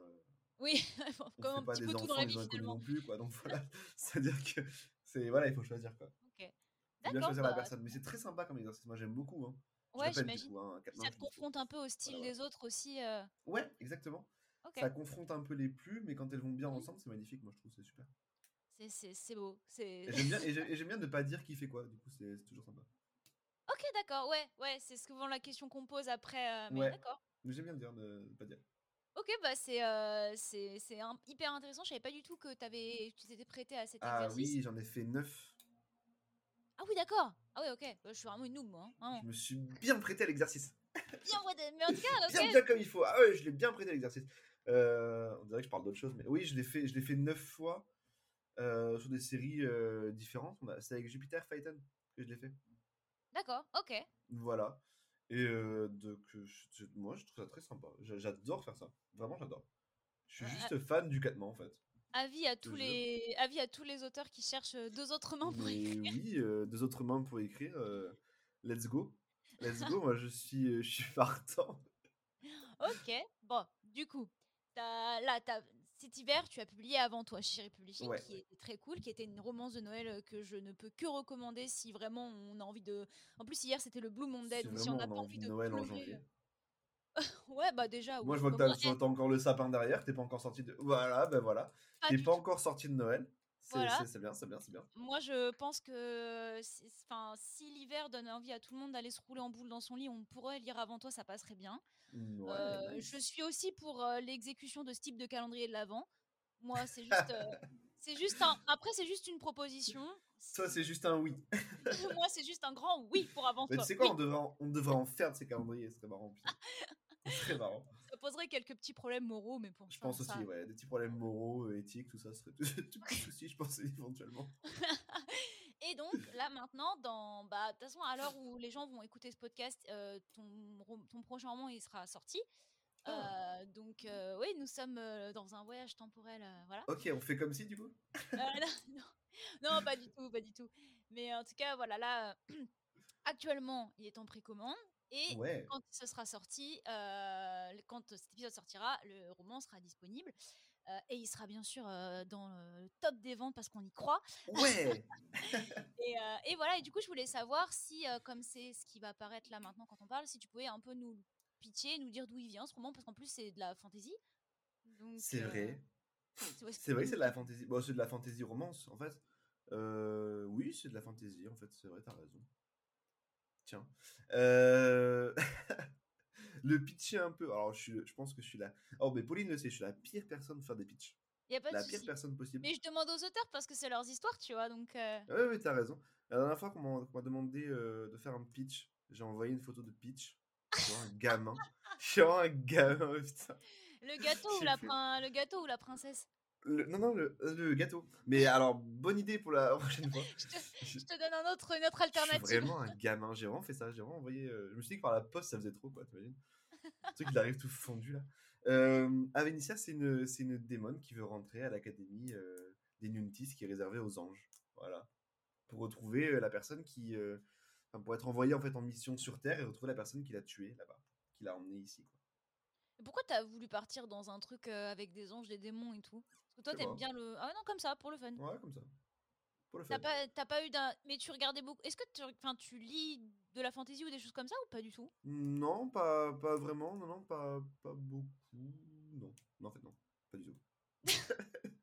Oui, on comme fait un pas petit des peu tout dans enfants la des vie inconnus finalement. non plus, quoi. Donc voilà, c'est-à-dire que c'est voilà, il faut choisir quoi. Ok. Faut bien D'accord. choisir la bah, personne, mais c'est très sympa comme exercice. Moi, j'aime beaucoup. Hein. Ouais, j'imagine. hein, Ça te confronte un peu au style Voilà, des autres aussi. euh, Ouais, exactement. Ça confronte un peu les plus, mais quand elles vont bien Mhm. ensemble, c'est magnifique. Moi, je trouve c'est super. C'est beau. J'aime bien, et j'ai- et j'aime bien ne pas dire qui fait quoi. Du coup, c'est toujours sympa. Ok, d'accord. Ouais, ouais. C'est souvent la question qu'on pose après. euh, mais Ouais. d'accord. Mais j'aime bien dire ne, ne pas dire. Ok, bah c'est euh, c'est hyper intéressant. Je savais pas du tout que t'avais tu t'étais prêté à cet Ah exercice. oui, j'en ai fait neuf. Ah oui, d'accord. Ah oui, ok. Bah, je suis vraiment une noob, moi. hein. Je me suis bien prêté à l'exercice. Bien, de- mais en tout cas, ok. Bien, bien comme il faut. Ah ouais, je l'ai bien prêté à l'exercice. Euh, on dirait que je parle d'autre chose, mais oui, je l'ai fait, je l'ai fait neuf fois euh, sur des séries euh, différentes. C'est avec Jupiter Phaeton que je l'ai fait. D'accord, ok. Voilà. Et euh, donc, euh, je- moi, je trouve ça très sympa. J'a- J'adore faire ça. Vraiment, j'adore. Je suis juste fan du quatre mains, en fait. Avis à tous les avis à tous les auteurs qui cherchent euh, deux autres mains pour Mais écrire. oui, euh, deux autres mains pour écrire. euh, let's go. Let's go. moi, je suis, euh, je suis partant. Ok. Bon, du coup, là, t'as- cet hiver, tu as publié avant toi Chérie Publishing, Ouais. qui était très cool, qui était une romance de Noël euh, que je ne peux que recommander si vraiment on a envie de. En plus, hier c'était le Blue Monday, donc si on n'a pas envie envie de Noël en pleurer, janvier. Ouais, bah déjà. Moi, oui. je vois que Bah, t'as t'as encore le sapin derrière. T'es pas encore sorti de. Voilà, ben voilà. pas T'es pas encore sorti de Noël. C'est Voilà. c'est- c'est bien, c'est bien, c'est bien. Moi, je pense que si, enfin, si l'hiver donne envie à tout le monde d'aller se rouler en boule dans son lit, on pourrait lire avant toi, ça passerait bien. Mm, Ouais, Euh. Je suis aussi pour euh, l'exécution de ce type de calendrier de l'avant. Moi, c'est juste, euh, c'est juste un. Après, c'est juste une proposition. Toi, c'est juste un oui. Moi, c'est juste un grand oui pour avant Mais toi. tu sais quoi, Oui, on devrait, en, on devrait en faire de ces calendriers. Ce serait marrant. Ce marrant. ça poserait quelques petits problèmes moraux, mais pour Je pense ça, aussi, ouais. Des petits problèmes moraux, euh, éthiques, tout ça serait tout petits soucis, je pense, éventuellement. Et donc, là maintenant, dans, bah, de toute façon, à l'heure où les gens vont écouter ce podcast, euh, ton, ton prochain roman il sera sorti. Ah. Euh, donc, euh, oui, nous sommes dans un voyage temporel, voilà. Ok, on fait comme si, du coup non, non, non, pas du tout, pas du tout. Mais en tout cas, voilà, là, actuellement, il est en précommande. Et Ouais. quand ce sera sorti, euh, quand cet épisode sortira, le roman sera disponible. Euh, et il sera bien sûr euh, dans le top des ventes parce qu'on y croit. Ouais Et, et voilà, et du coup, je voulais savoir si, comme c'est ce qui va apparaître là maintenant quand on parle, si tu pouvais un peu nous pitcher, nous dire d'où il vient ce roman, parce qu'en plus, c'est de la. Donc, C'est vrai. C'est vrai que c'est de la fantasy. Bon, c'est de la fantasy romance, en fait. Oui, c'est de la fantasy, en fait, c'est vrai, t'as raison. Tiens. Euh, le pitcher un peu. Alors, je, suis, je pense que je suis la. Oh, mais Pauline le sait, je suis la pire personne pour faire des pitchs. Y a pas de La pire personne possible. Mais je demande aux auteurs parce que c'est leurs histoires, tu vois, donc. euh, Ouais, ouais, t'as raison. La dernière fois qu'on m'a demandé euh, de faire un pitch, j'ai envoyé une photo de pitch. Genre un gamin. Genre un gamin, putain. Le gâteau ou la prin- le gâteau ou la princesse? Le- non, non, le, le gâteau. Mais alors, bonne idée pour la prochaine fois. Je te, Je- je te donne un autre, une autre Je suis alternative. vraiment un gamin, j'ai vraiment fait ça, j'ai vraiment envoyé. euh, Je me suis dit que par la poste ça faisait trop quoi, t'imagines Le truc il arrive tout fondu là. Euh, Avenicia c'est une, c'est une démon qui veut rentrer à l'académie euh, des Nuntis qui est réservée aux anges. Voilà. Pour retrouver euh, la personne qui. euh, Enfin, pour être envoyé en fait en mission sur Terre et retrouver la personne qui l'a tué là-bas, qui l'a emmené ici quoi. Pourquoi t'as voulu partir dans un truc euh, avec des anges, des démons et tout? Parce que toi Je t'aimes bien le. Ah non, comme ça, pour le fun. Ouais, comme ça. Pour le T'as fun. pas, t'as pas eu d'un. Mais tu regardais beaucoup. Est-ce que tu, enfin, tu lis de la fantasy ou des choses comme ça ou pas du tout? Non, pas, pas vraiment, non, non, pas, pas beaucoup. Non, non, en fait, non, pas du tout.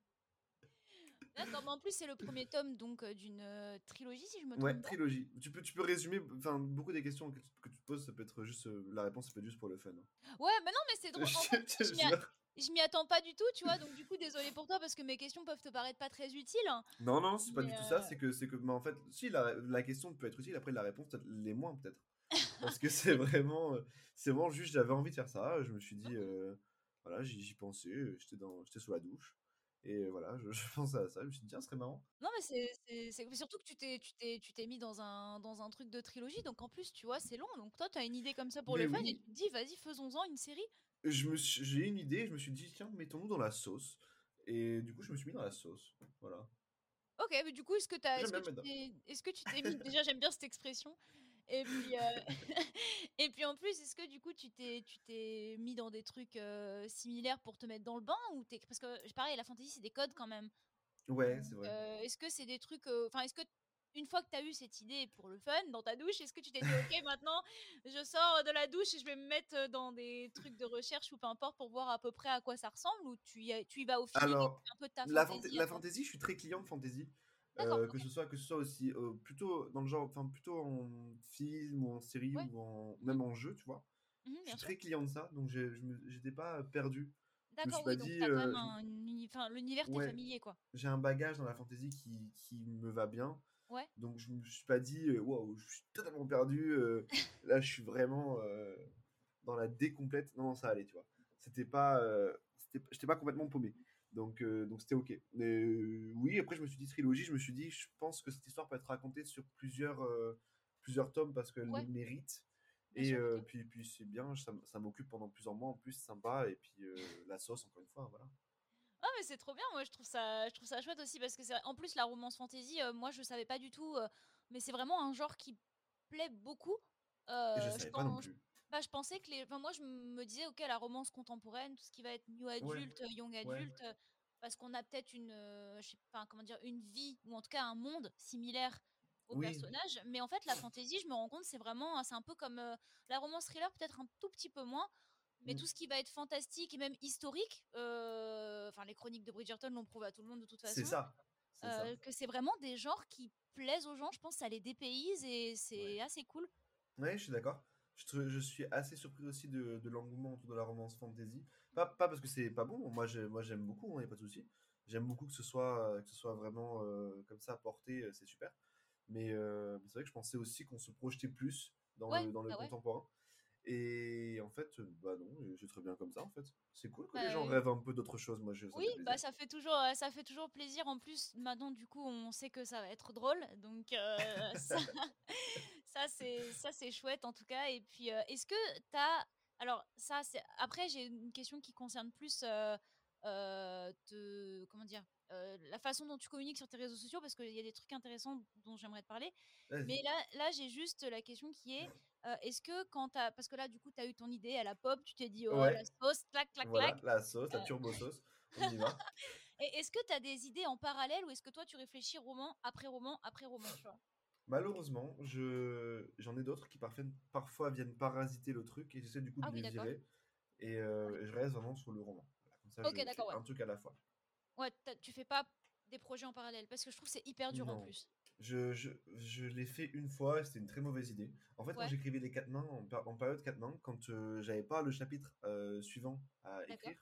D'accord, mais en plus c'est le premier tome donc euh, d'une euh, trilogie si je me trompe Ouais, pas. trilogie. Tu peux, tu peux résumer, enfin, beaucoup des questions que tu, que tu poses, ça peut être juste, euh, la réponse, ça peut être juste pour le fun. hein. Ouais, mais non, mais c'est drôle. En fait, Je je jure. Je m'y attends pas du tout, tu vois. Donc du coup, désolé pour toi parce que mes questions peuvent te paraître pas très utiles. hein. Non, non, c'est pas du tout ça, euh, c'est que, c'est que, mais en fait, si, la, la question peut être utile, après la réponse, les moins, peut-être. Parce que c'est vraiment, euh, c'est vraiment juste, j'avais envie de faire ça, je me suis dit, euh, voilà, j'y pensais, j'étais dans, j'étais sous la douche, et voilà, je, je pensais à ça, je me suis dit, tiens, ce serait marrant. Non, mais c'est- surtout que tu t'es tu t'es tu t'es mis dans un dans un truc de trilogie. Donc en plus, tu vois, c'est long. Donc toi, t'as une idée comme ça pour Mais le fun oui. et tu te dis, vas-y, faisons-en une série. Je me suis- j'ai une idée, je me suis dit, tiens, mettons-nous dans la sauce. Et du coup, je me suis mis dans la sauce. Voilà. Ok, mais du coup, est-ce que J'aime est-ce que tu mettre t'es est-ce que tu t'es mis déjà j'aime bien cette expression. Et puis euh, et puis en plus, est-ce que du coup tu t'es tu t'es mis dans des trucs euh, similaires pour te mettre dans le bain ou t'es parce que pareil, la fantasy c'est des codes quand même. Ouais, c'est vrai. Euh, est-ce que c'est des trucs enfin est-ce que une fois que tu as eu cette idée pour le fun dans ta douche, est-ce que tu t'es dit OK maintenant je sors de la douche et je vais me mettre dans des trucs de recherche ou peu importe pour voir à peu près à quoi ça ressemble ou tu y, tu y vas au et Alors, un peu de ta La, fantaisie la fantasy, je suis très client de fantasy. D'accord, Euh, ok. que ce soit que ce soit aussi euh, plutôt dans le genre enfin plutôt en film ou en série Ouais. ou en même en jeu tu vois Mhm, je suis très client de ça donc je j'étais pas perdu D'accord, oui, donc dit, t'as quand même un l'univers t'est Ouais. familier quoi. j'ai un bagage dans la fantasy qui, qui me va bien Ouais. donc je me suis pas dit euh, waouh je suis totalement perdu euh, là je suis vraiment euh, dans la décomplète. Non non ça allait tu vois. C'était pas euh, j'étais pas complètement paumé. Donc donc c'était ok. Mais oui après je me suis dit trilogie je me suis dit je pense que cette histoire peut être racontée sur plusieurs plusieurs tomes parce qu'elle Ouais. mérite. Bien et sûr, puis puis c'est bien ça, m'occupe pendant plusieurs mois en plus c'est sympa. Et puis la sauce encore une fois voilà Ah mais c'est trop bien, moi je trouve ça je trouve ça chouette aussi parce que c'est en plus la romance fantasy euh, moi je savais pas du tout euh, mais c'est vraiment un genre qui plaît beaucoup. Euh, et je je savais pas non pense- plus Bah, je pensais que les. Enfin, moi, je me disais, ok, la romance contemporaine, tout ce qui va être new adulte, young Ouais. adulte, euh, parce qu'on a peut-être une, euh, je sais pas, comment dire, une vie ou en tout cas un monde similaire au Oui. personnage. Mais en fait, la fantasy, je me rends compte, c'est vraiment, c'est un peu comme euh, la romance thriller, peut-être un tout petit peu moins. Mais Mm. tout ce qui va être fantastique et même historique, euh, enfin, les chroniques de Bridgerton l'ont prouvé à tout le monde de toute façon. c'est ça ça euh, que c'est vraiment des genres qui plaisent aux gens. Je pense que ça les dépayse et c'est assez cool. Ouais, je suis d'accord. Je, suis assez surpris aussi de, de l'engouement autour de la romance fantasy. Pas, pas parce que c'est pas bon, moi j'ai- moi j'aime beaucoup, il n'y a pas de souci. J'aime beaucoup que ce soit, que ce soit vraiment euh, comme ça porté, c'est super. Mais euh, c'est vrai que je pensais aussi qu'on se projetait plus dans Ouais, le, dans le bah ouais. Et en fait, bah non, c'est très bien comme ça en fait. C'est cool que Bah, les gens oui. rêvent un peu d'autre chose, moi je ça Oui, bah plaisir. ça fait toujours, ça fait toujours plaisir. En plus, maintenant, du coup, on sait que ça va être drôle, donc euh, ça, ça c'est, ça c'est chouette en tout cas. Et puis, euh, est-ce que t'as, alors ça, c'est après j'ai une question qui concerne plus, euh, te- comment dire, euh, la façon dont tu communiques sur tes réseaux sociaux, parce qu'il y a des trucs intéressants dont j'aimerais te parler. Mais là, là j'ai juste la question qui est, euh, est-ce que quand t'as, parce que là, du coup, t'as eu ton idée à la pop, tu t'es dit, oh Ouais. la sauce, clac, clac, Voilà, clac. la sauce, la Euh. turbo sauce, on y va. Et est-ce que tu as des idées en parallèle ou est-ce que toi tu réfléchis roman après roman après roman tu vois? Malheureusement, je j'en ai d'autres qui parfois, viennent parasiter le truc et j'essaie du coup Ah de oui, les virer. Et euh, je reste vraiment sur le roman. Ça, Ok, je fais d'accord, ouais. un truc à la fois. Ouais, tu fais pas des projets en parallèle parce que je trouve que c'est hyper dur en plus. Je, je, je l'ai fait une fois, c'était une très mauvaise idée. En fait, quand j'écrivais les quatre mains, en, période quatre mains, quand euh, j'avais pas le chapitre euh, suivant à écrire,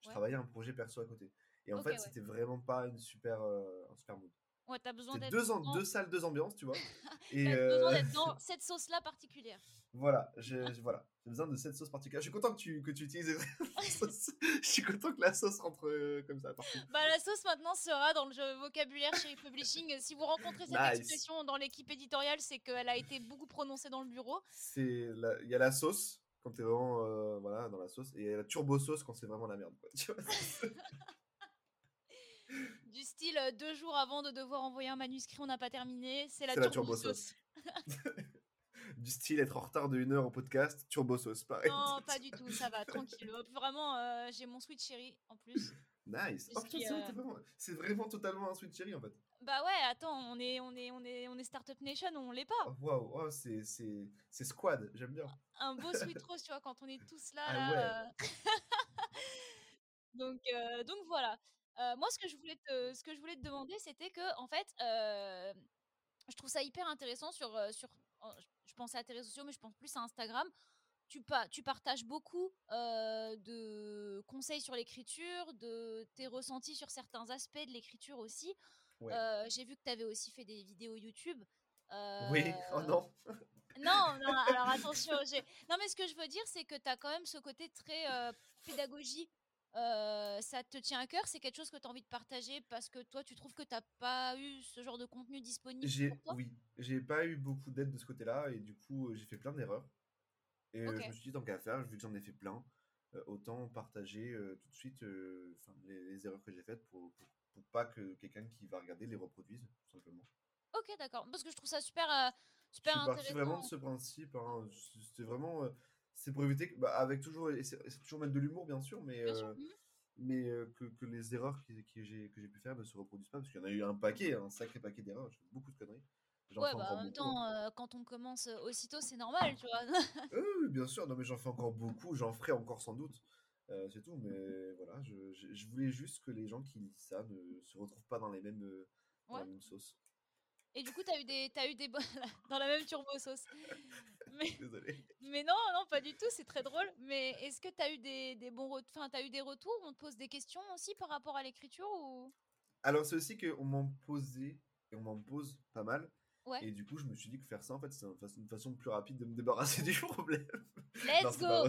je Ouais. travaillais un projet perso à côté. Et en Ok, fait, c'était vraiment pas une super, euh, un super mood. Ouais, t'as besoin d'être deux, en- dans- deux salles, deux ambiances, tu vois. Et t'as besoin d'être dans cette sauce-là particulière. Voilà, j'ai voilà, besoin de cette sauce particulière. Je suis content que tu, que tu utilises la sauce. Je suis content que la sauce rentre euh, comme ça partout. Bah, la sauce maintenant sera dans le vocabulaire chez Publishing. Si vous rencontrez cette Nice. expression dans l'équipe éditoriale, c'est qu'elle a été beaucoup prononcée dans le bureau. Il y a la sauce quand t'es vraiment euh, voilà dans la sauce et il y a la turbo sauce quand c'est vraiment la merde quoi. Tu vois Du style, euh, deux jours avant de devoir envoyer un manuscrit, on n'a pas terminé. C'est la, C'est la turbo turbo sauce. du style être en retard de une heure au podcast, turbo sauce pareil. Non, pas du tout, ça va, tranquille. Vraiment, euh, j'ai mon sweet chéri en plus. Nice. Oh, c'est euh, vraiment- c'est vraiment totalement un sweet cherry en fait. Bah ouais, attends, on est, on est, on est, on est Startup Nation, on l'est pas. Oh, Waouh, oh, c'est c'est c'est squad, j'aime bien. Un beau sweet rose, tu vois, quand on est tous là. Ah là, euh. donc, euh, donc voilà. Moi, ce que je voulais te, ce que je voulais te demander, c'était que, en fait, je trouve ça hyper intéressant sur, sur. Je- pensais à tes réseaux sociaux, mais je pense plus à Instagram. Tu, pa- tu partages beaucoup euh, de conseils sur l'écriture, de tes ressentis sur certains aspects de l'écriture aussi. Ouais. Euh, J'ai vu que tu avais aussi fait des vidéos YouTube. Oui, Euh, oh non. non, non, alors attention. Non, mais ce que je veux dire, c'est que tu as quand même ce côté très pédagogie. Euh, ça te tient à cœur, c'est quelque chose que tu as envie de partager parce que toi, tu trouves que tu pas eu ce genre de contenu disponible J'ai pour toi? oui, j'ai pas eu beaucoup d'aide de ce côté-là et du coup j'ai fait plein d'erreurs. Et je me suis dit tant qu'à faire, vu que j'en ai fait plein, autant partager euh, tout de suite euh, les, les erreurs que j'ai faites pour, pour, pour pas que quelqu'un qui va regarder les reproduise, tout simplement. Ok, d'accord. Parce que je trouve ça super, euh, Je super suis parti intéressant. vraiment de ce principe. hein, C'est vraiment, c'est pour éviter, que, bah, avec toujours, c'est toujours mettre de l'humour bien sûr, mais Bien sûr. euh, mais euh, que, que les erreurs qui- j'ai que j'ai pu faire ne se reproduisent pas, parce qu'il y en a eu un paquet, un sacré paquet d'erreurs, j'ai fait beaucoup de conneries. Ouais, bah, en même beaucoup. temps, euh, quand on commence aussitôt, c'est normal, tu vois. Oui, bien sûr, non mais j'en fais encore beaucoup, j'en ferai encore sans doute. C'est tout, mais voilà, je, je, je voulais juste que les gens qui lisent ça ne se retrouvent pas dans les mêmes, dans la même sauce. Et du coup, t'as eu des, t'as eu des dans la même turbo sauce. Mais, Désolé. mais non, non, pas du tout. C'est très drôle. Mais est-ce que t'as eu des, des bons, ret- enfin, t'as eu des retours? On te pose des questions aussi par rapport à l'écriture ou? Alors c'est aussi qu'on m'en posait, et on m'en pose pas mal, Ouais. et du coup je me suis dit que faire ça en fait c'est une façon, plus rapide de me débarrasser du problème. Let's go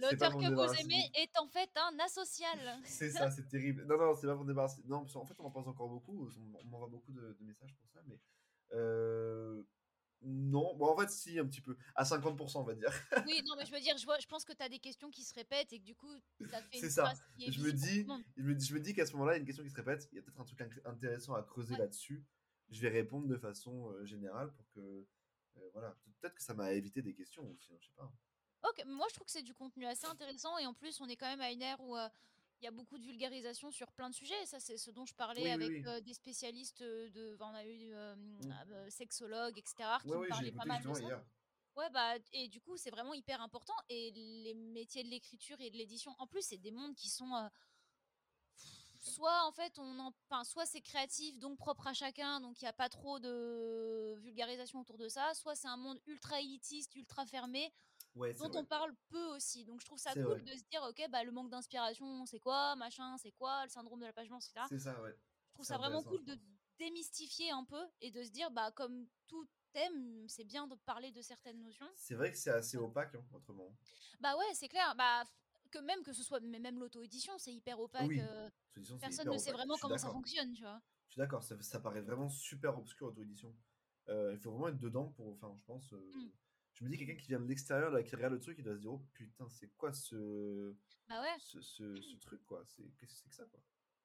L'auteur que vous aimez du- est en fait un asocial. C'est ça, c'est terrible. Non, non, c'est pas pour me débarrasser. Non, parce qu'en fait, on m'en pose encore beaucoup. On on m'envoie beaucoup de, de messages pour ça, mais. Non, bon, en fait, si, un petit peu. À 50%, on va dire. Oui, non, mais je veux dire, je, vois, je pense que t'as des questions qui se répètent et que du coup, ça fait C'est ça. Je me dis, je me, dis- je me dis qu'à ce moment-là, il y a une question qui se répète. Il y a peut-être un truc intéressant à creuser Ouais. là-dessus. Je vais répondre de façon euh, générale pour que. euh, voilà. Peut-être que ça m'a évité des questions aussi, hein, je sais pas. Ok, moi je trouve que c'est du contenu assez intéressant et en plus on est quand même à une ère où euh, il y a beaucoup de vulgarisation sur plein de sujets. Ça c'est ce dont je parlais Oui, avec oui. euh, des spécialistes euh, de, on a eu euh, sexologues, etc. qui Ouais, me parlaient pas mal de ça. hier. Ouais bah et du coup c'est vraiment hyper important et les métiers de l'écriture et de l'édition en plus c'est des mondes qui sont euh, soit en fait on en enfin, soit c'est créatif donc propre à chacun donc il n'y a pas trop de vulgarisation autour de ça soit c'est un monde ultra élitiste ultra fermé Ouais, dont vrai. on parle peu aussi. Donc je trouve ça cool vrai. de se dire, ok, bah, le manque d'inspiration, c'est quoi, machin, c'est quoi, le syndrome de la page blanche, etc. C'est ça, ouais. Je trouve ça vraiment cool de démystifier un peu et de se dire, bah, comme tout thème, c'est bien de parler de certaines notions. C'est vrai que c'est assez opaque, hein, autrement. Bah ouais, c'est clair. Bah, que même que ce soit, mais même l'auto-édition, c'est hyper opaque. Oui, euh, personne hyper ne sait opaque. vraiment comment ça fonctionne, tu vois. Je suis d'accord, ça, ça paraît vraiment super obscur auto-édition. Euh, il faut vraiment être dedans pour. Enfin, je pense. euh, Mm. Je me dis, quelqu'un qui vient de l'extérieur, là, qui regarde le truc, il doit se dire Oh putain, c'est quoi ce. Bah ouais. ce, ce, ce truc, quoi? C'est Qu'est-ce que c'est que ça, quoi?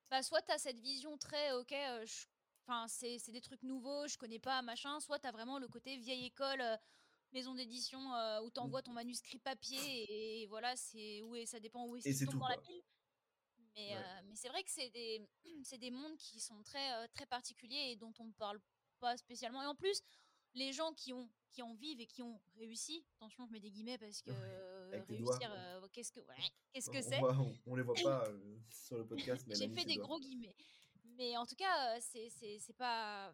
Bah, soit t'as cette vision très, ok, euh, je- enfin, c'est c'est des trucs nouveaux, je connais pas, machin. Soit t'as vraiment le côté vieille école, euh, maison d'édition, euh, où t'envoies ton manuscrit papier et, et voilà, c'est où est, ça dépend où est-ce Et qu'il tombe dans la pile. Mais, Ouais. euh, mais c'est vrai que c'est des, c'est des mondes qui sont très, très particuliers et dont on ne parle pas spécialement. Et en plus, les gens qui ont qui en vivent et qui ont réussi, attention, je mets des guillemets parce que euh, réussir. euh, qu'est-ce que, ouais, qu'est-ce On, que on c'est on- on les voit pas euh, sur le podcast, J'ai fait des doigts. gros guillemets. Mais en tout cas, c'est pas.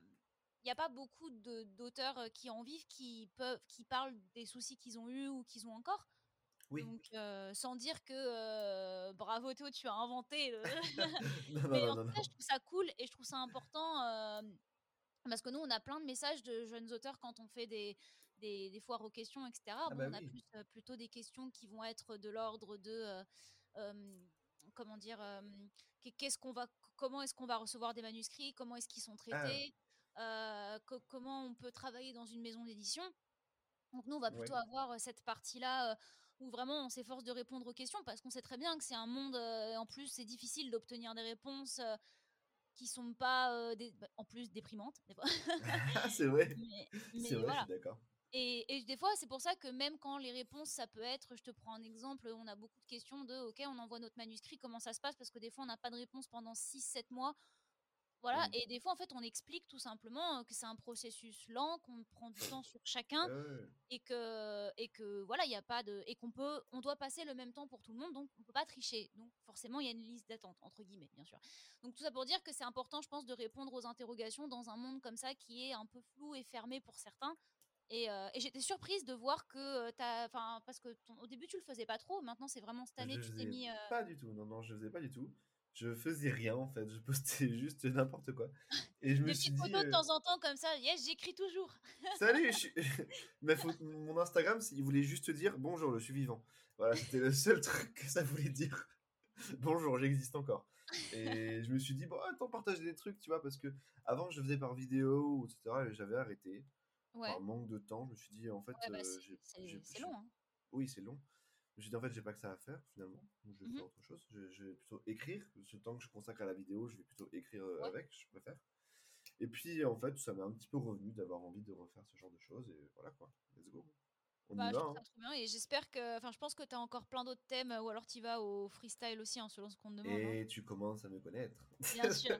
Il n'y a pas beaucoup d'auteurs qui en vivent qui peuvent qui parlent des soucis qu'ils ont eus ou qu'ils ont encore. Oui. Donc, euh, sans dire que euh, bravo Théo, tu as inventé. le- non, non, Mais non, en tout cas, je trouve ça cool et je trouve ça important euh, parce que nous, on a plein de messages de jeunes auteurs quand on fait des, des, des foires aux questions, etc. Ah Bon, bah on a oui. plus, euh, plutôt des questions qui vont être de l'ordre de euh, euh, comment dire, qu'est- qu'est-ce qu'on va, comment est-ce qu'on va recevoir des manuscrits, comment est-ce qu'ils sont Ah. traités, euh, co- comment on peut travailler dans une maison d'édition. Donc nous, on va plutôt Ouais. avoir cette partie-là euh, où vraiment on s'efforce de répondre aux questions parce qu'on sait très bien que c'est un monde, euh, en plus c'est difficile d'obtenir des réponses euh, qui sont pas, euh, des- bah, en plus déprimantes. des fois. c'est vrai. C'est vrai, voilà. je suis d'accord. Et, et des fois, c'est pour ça que même quand les réponses, ça peut être, je te prends un exemple, on a beaucoup de questions de, ok, on envoie notre manuscrit, comment ça se passe? Parce que des fois, on n'a pas de réponse pendant 6-7 mois. Voilà, Mm. et des fois, en fait, on explique tout simplement que c'est un processus lent, qu'on prend du temps sur chacun, ouais. et que, et que voilà, il y a pas de. Et qu'on peut, on doit passer le même temps pour tout le monde, donc on peut pas tricher. Donc forcément, il y a une liste d'attente, entre guillemets, bien sûr. Donc tout ça pour dire que c'est important, je pense, de répondre aux interrogations dans un monde comme ça qui est un peu flou et fermé pour certains. Et, euh, et j'étais surprise de voir que tu as. Enfin, parce que ton- au début, tu le faisais pas trop, maintenant, c'est vraiment cette année, Je tu t'es mis. euh, pas du tout. Non, non, je faisais pas du tout. Je faisais rien en fait. Je postais juste n'importe quoi. Et je me des suis petites dit. photos de euh, temps en temps comme ça, yes, j'écris toujours. Salut, je suis... Ma mon Instagram, il voulait juste dire bonjour, je suis vivant. Voilà, c'était le seul truc que ça voulait dire. Bonjour, j'existe encore. Et je me suis dit, bon, attends, partage des trucs, tu vois, parce que avant, je faisais par vidéo, etc. Et j'avais arrêté. Ouais, Par manque de temps, je me suis dit, en fait, ouais bah, euh, c'est- long. Hein. Oui, c'est long. Me suis dit, en fait, j'ai pas que ça à faire, finalement. Donc, je vais Mhm. faire autre chose. Je, je vais plutôt écrire. Ce temps que je consacre à la vidéo, je vais plutôt écrire euh, Ouais. avec, je préfère. Et puis, en fait, ça m'a un petit peu revenu d'avoir envie de refaire ce genre de choses. Et voilà, quoi. Let's go. On Bah, y je va, trouve hein. ça trop bien et j'espère que. Enfin, je pense que tu as encore plein d'autres thèmes ou alors tu vas au freestyle aussi, hein, selon ce qu'on te demande. hein. Et tu commences à me connaître. Bien sûr.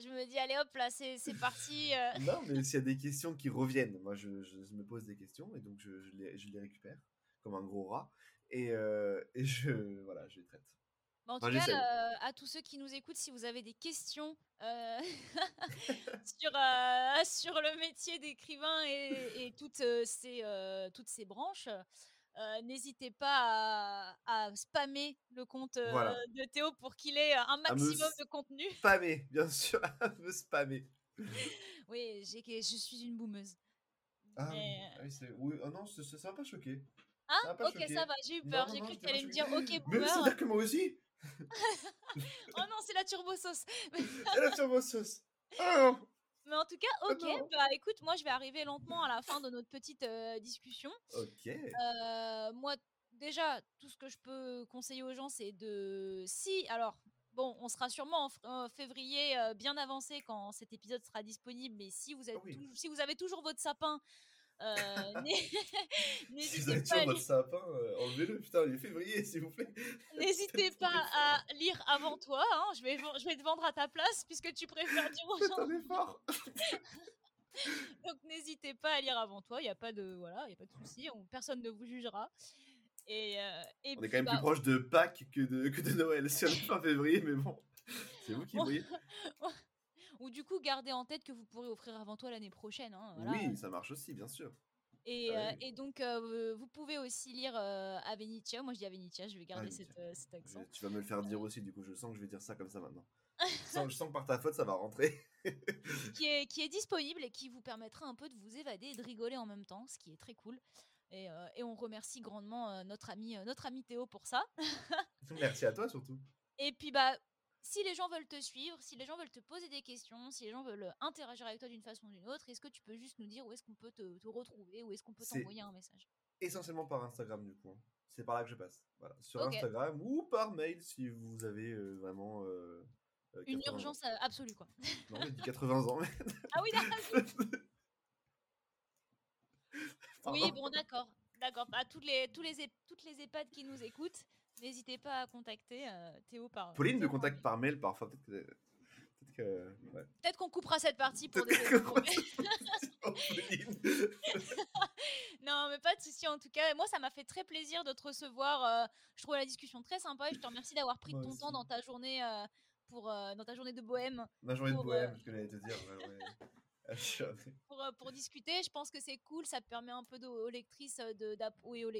Je me dis, allez hop, là, c'est parti. euh. non, mais s'il y a des questions qui reviennent, moi, je, je me pose des questions et donc je, je les, je les récupère comme un gros rat. Et, euh, et je, voilà, je les traite. En Enfin, tout cas, euh, à tous ceux qui nous écoutent, si vous avez des questions euh, sur, euh, sur le métier d'écrivain et, et toutes, ces, euh, toutes ces branches, euh, n'hésitez pas à, à spammer le compte euh, Voilà. de Théo pour qu'il ait un maximum de contenu. Spammer, bien sûr, à me spammer. Oui, j'ai- je suis une boumeuse. Ah, oui, Mais- ah oui, c'est. Oui, oh non, ça ça m'a pas choqué. Ah, ça pas ok, choqué. ça va, j'ai eu peur. J'ai cru que tu allais me dire, ok, Mais boomer. c'est-à-dire que moi aussi Oh non, c'est la turbo sauce. Et la turbo sauce non Mais en tout cas, Ah ok, bah écoute, moi je vais arriver lentement à la fin de notre petite euh, discussion. Ok. Euh, moi, déjà, tout ce que je peux conseiller aux gens, c'est de. Si, alors, bon, on sera sûrement en février euh, bien avancé quand cet épisode sera disponible, mais si vous, Ah oui. tou- si vous avez toujours votre sapin, Si vous n'hésitez avez pas, toujours à votre sapin, euh, enlevez-le, putain, il est février, s'il vous plaît. n'hésitez pas à lire avant toi. hein, je, vais, ven- je vais te vendre à ta place puisque tu préfères dire aux gens. Donc n'hésitez pas à lire avant toi. Il n'y a pas de voilà, il y a pas de souci. on- Personne ne vous jugera. Et, euh, et On puis, est quand même bah, plus proche de Pâques que de, que de Noël. C'est le fin février, mais bon. C'est vous qui voyez. Ou du coup, gardez en tête que vous pourrez offrir avant toi l'année prochaine. hein, voilà. Oui, ça marche aussi, bien sûr. Et, Ah euh, et donc, euh, vous pouvez aussi lire euh, Avenitia. Moi, je dis Avenitia, je vais garder cette, cet Je- accent. tu vas me le faire dire aussi, du coup, je sens que je vais dire ça comme ça maintenant. je, sens, je sens que par ta faute, ça va rentrer. qui, est, qui est disponible et qui vous permettra un peu de vous évader et de rigoler en même temps, ce qui est très cool. Et, euh, et on remercie grandement euh, notre, ami, euh, notre ami Théo pour ça. Merci à toi, surtout. Et puis, bah, si les gens veulent te suivre, si les gens veulent te poser des questions, si les gens veulent interagir avec toi d'une façon ou d'une autre, est-ce que tu peux juste nous dire où est-ce qu'on peut te, te retrouver, où est-ce qu'on peut t'envoyer un message? Essentiellement par Instagram, du coup. hein. C'est par là que je passe. Voilà. Sur. Instagram ou par mail si vous avez euh, vraiment. euh, euh, Une 80 ans. urgence euh, absolue, quoi. Non, j'ai dit 80 ans. mais- Ah oui, d'accord. Oui, bon, d'accord. D'accord. Bah, toutes, les, tous les, toutes les EHPAD qui nous écoutent, n'hésitez pas à contacter euh, Théo par. Pauline me contacte mail. par mail parfois. Peut-être que, peut-être qu'on coupera cette partie pour des non, mais pas de souci. En tout cas, moi, ça m'a fait très plaisir de te recevoir. Euh, je trouve la discussion très sympa et je te remercie d'avoir pris ton temps dans ta journée euh, pour euh, dans ta journée de bohème. Ma journée de bohème, ce que j'allais te dire. Ah, pour, pour, discuter, je pense que c'est cool. Ça permet un peu aux lectrices de,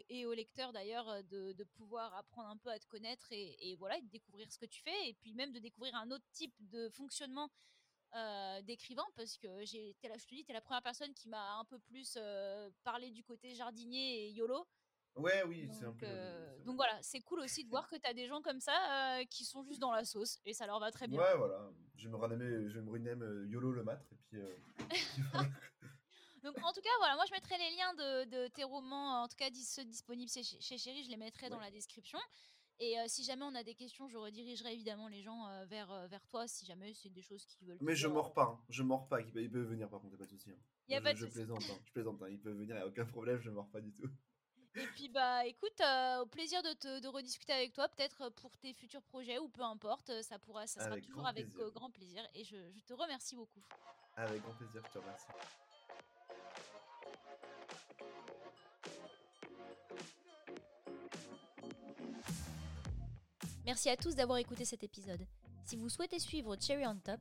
et, aux, lecteurs d'ailleurs de, de, pouvoir apprendre un peu à te connaître et, et, voilà, de découvrir ce que tu fais et puis même de découvrir un autre type de fonctionnement euh, d'écrivain parce que j'ai, je te dis, tu es la première personne qui m'a un peu plus euh, parlé du côté jardinier et YOLO. Ouais, oui, c'est un peu. Euh, donc voilà, c'est cool aussi de voir que tu as des gens comme ça qui sont juste dans la sauce et ça leur va très bien. Ouais, voilà. Je me rename, je me YOLO le mat et puis. Donc en tout cas, voilà, moi je mettrai les liens de, de tes romans, en tout cas ceux disponibles chez, chez Chéri, je les mettrai dans la description. Et si jamais on a des questions, je redirigerai évidemment les gens vers, vers toi si jamais c'est des choses qu'ils veulent. Mais je mords pas, hein. je mords pas. Ils peuvent venir par contre, pas de souci. Hein. Y a je, pas de je plaisante, hein. je plaisante. Ils peuvent venir, y a aucun problème, je mords pas du tout. Et puis bah écoute, au plaisir de, te, de rediscuter avec toi, peut-être pour tes futurs projets ou peu importe, ça pourra, ça sera toujours avec grand plaisir. Et je, je te remercie beaucoup. Avec grand plaisir, je te remercie. Merci à tous d'avoir écouté cet épisode. Si vous souhaitez suivre Cherry on Top,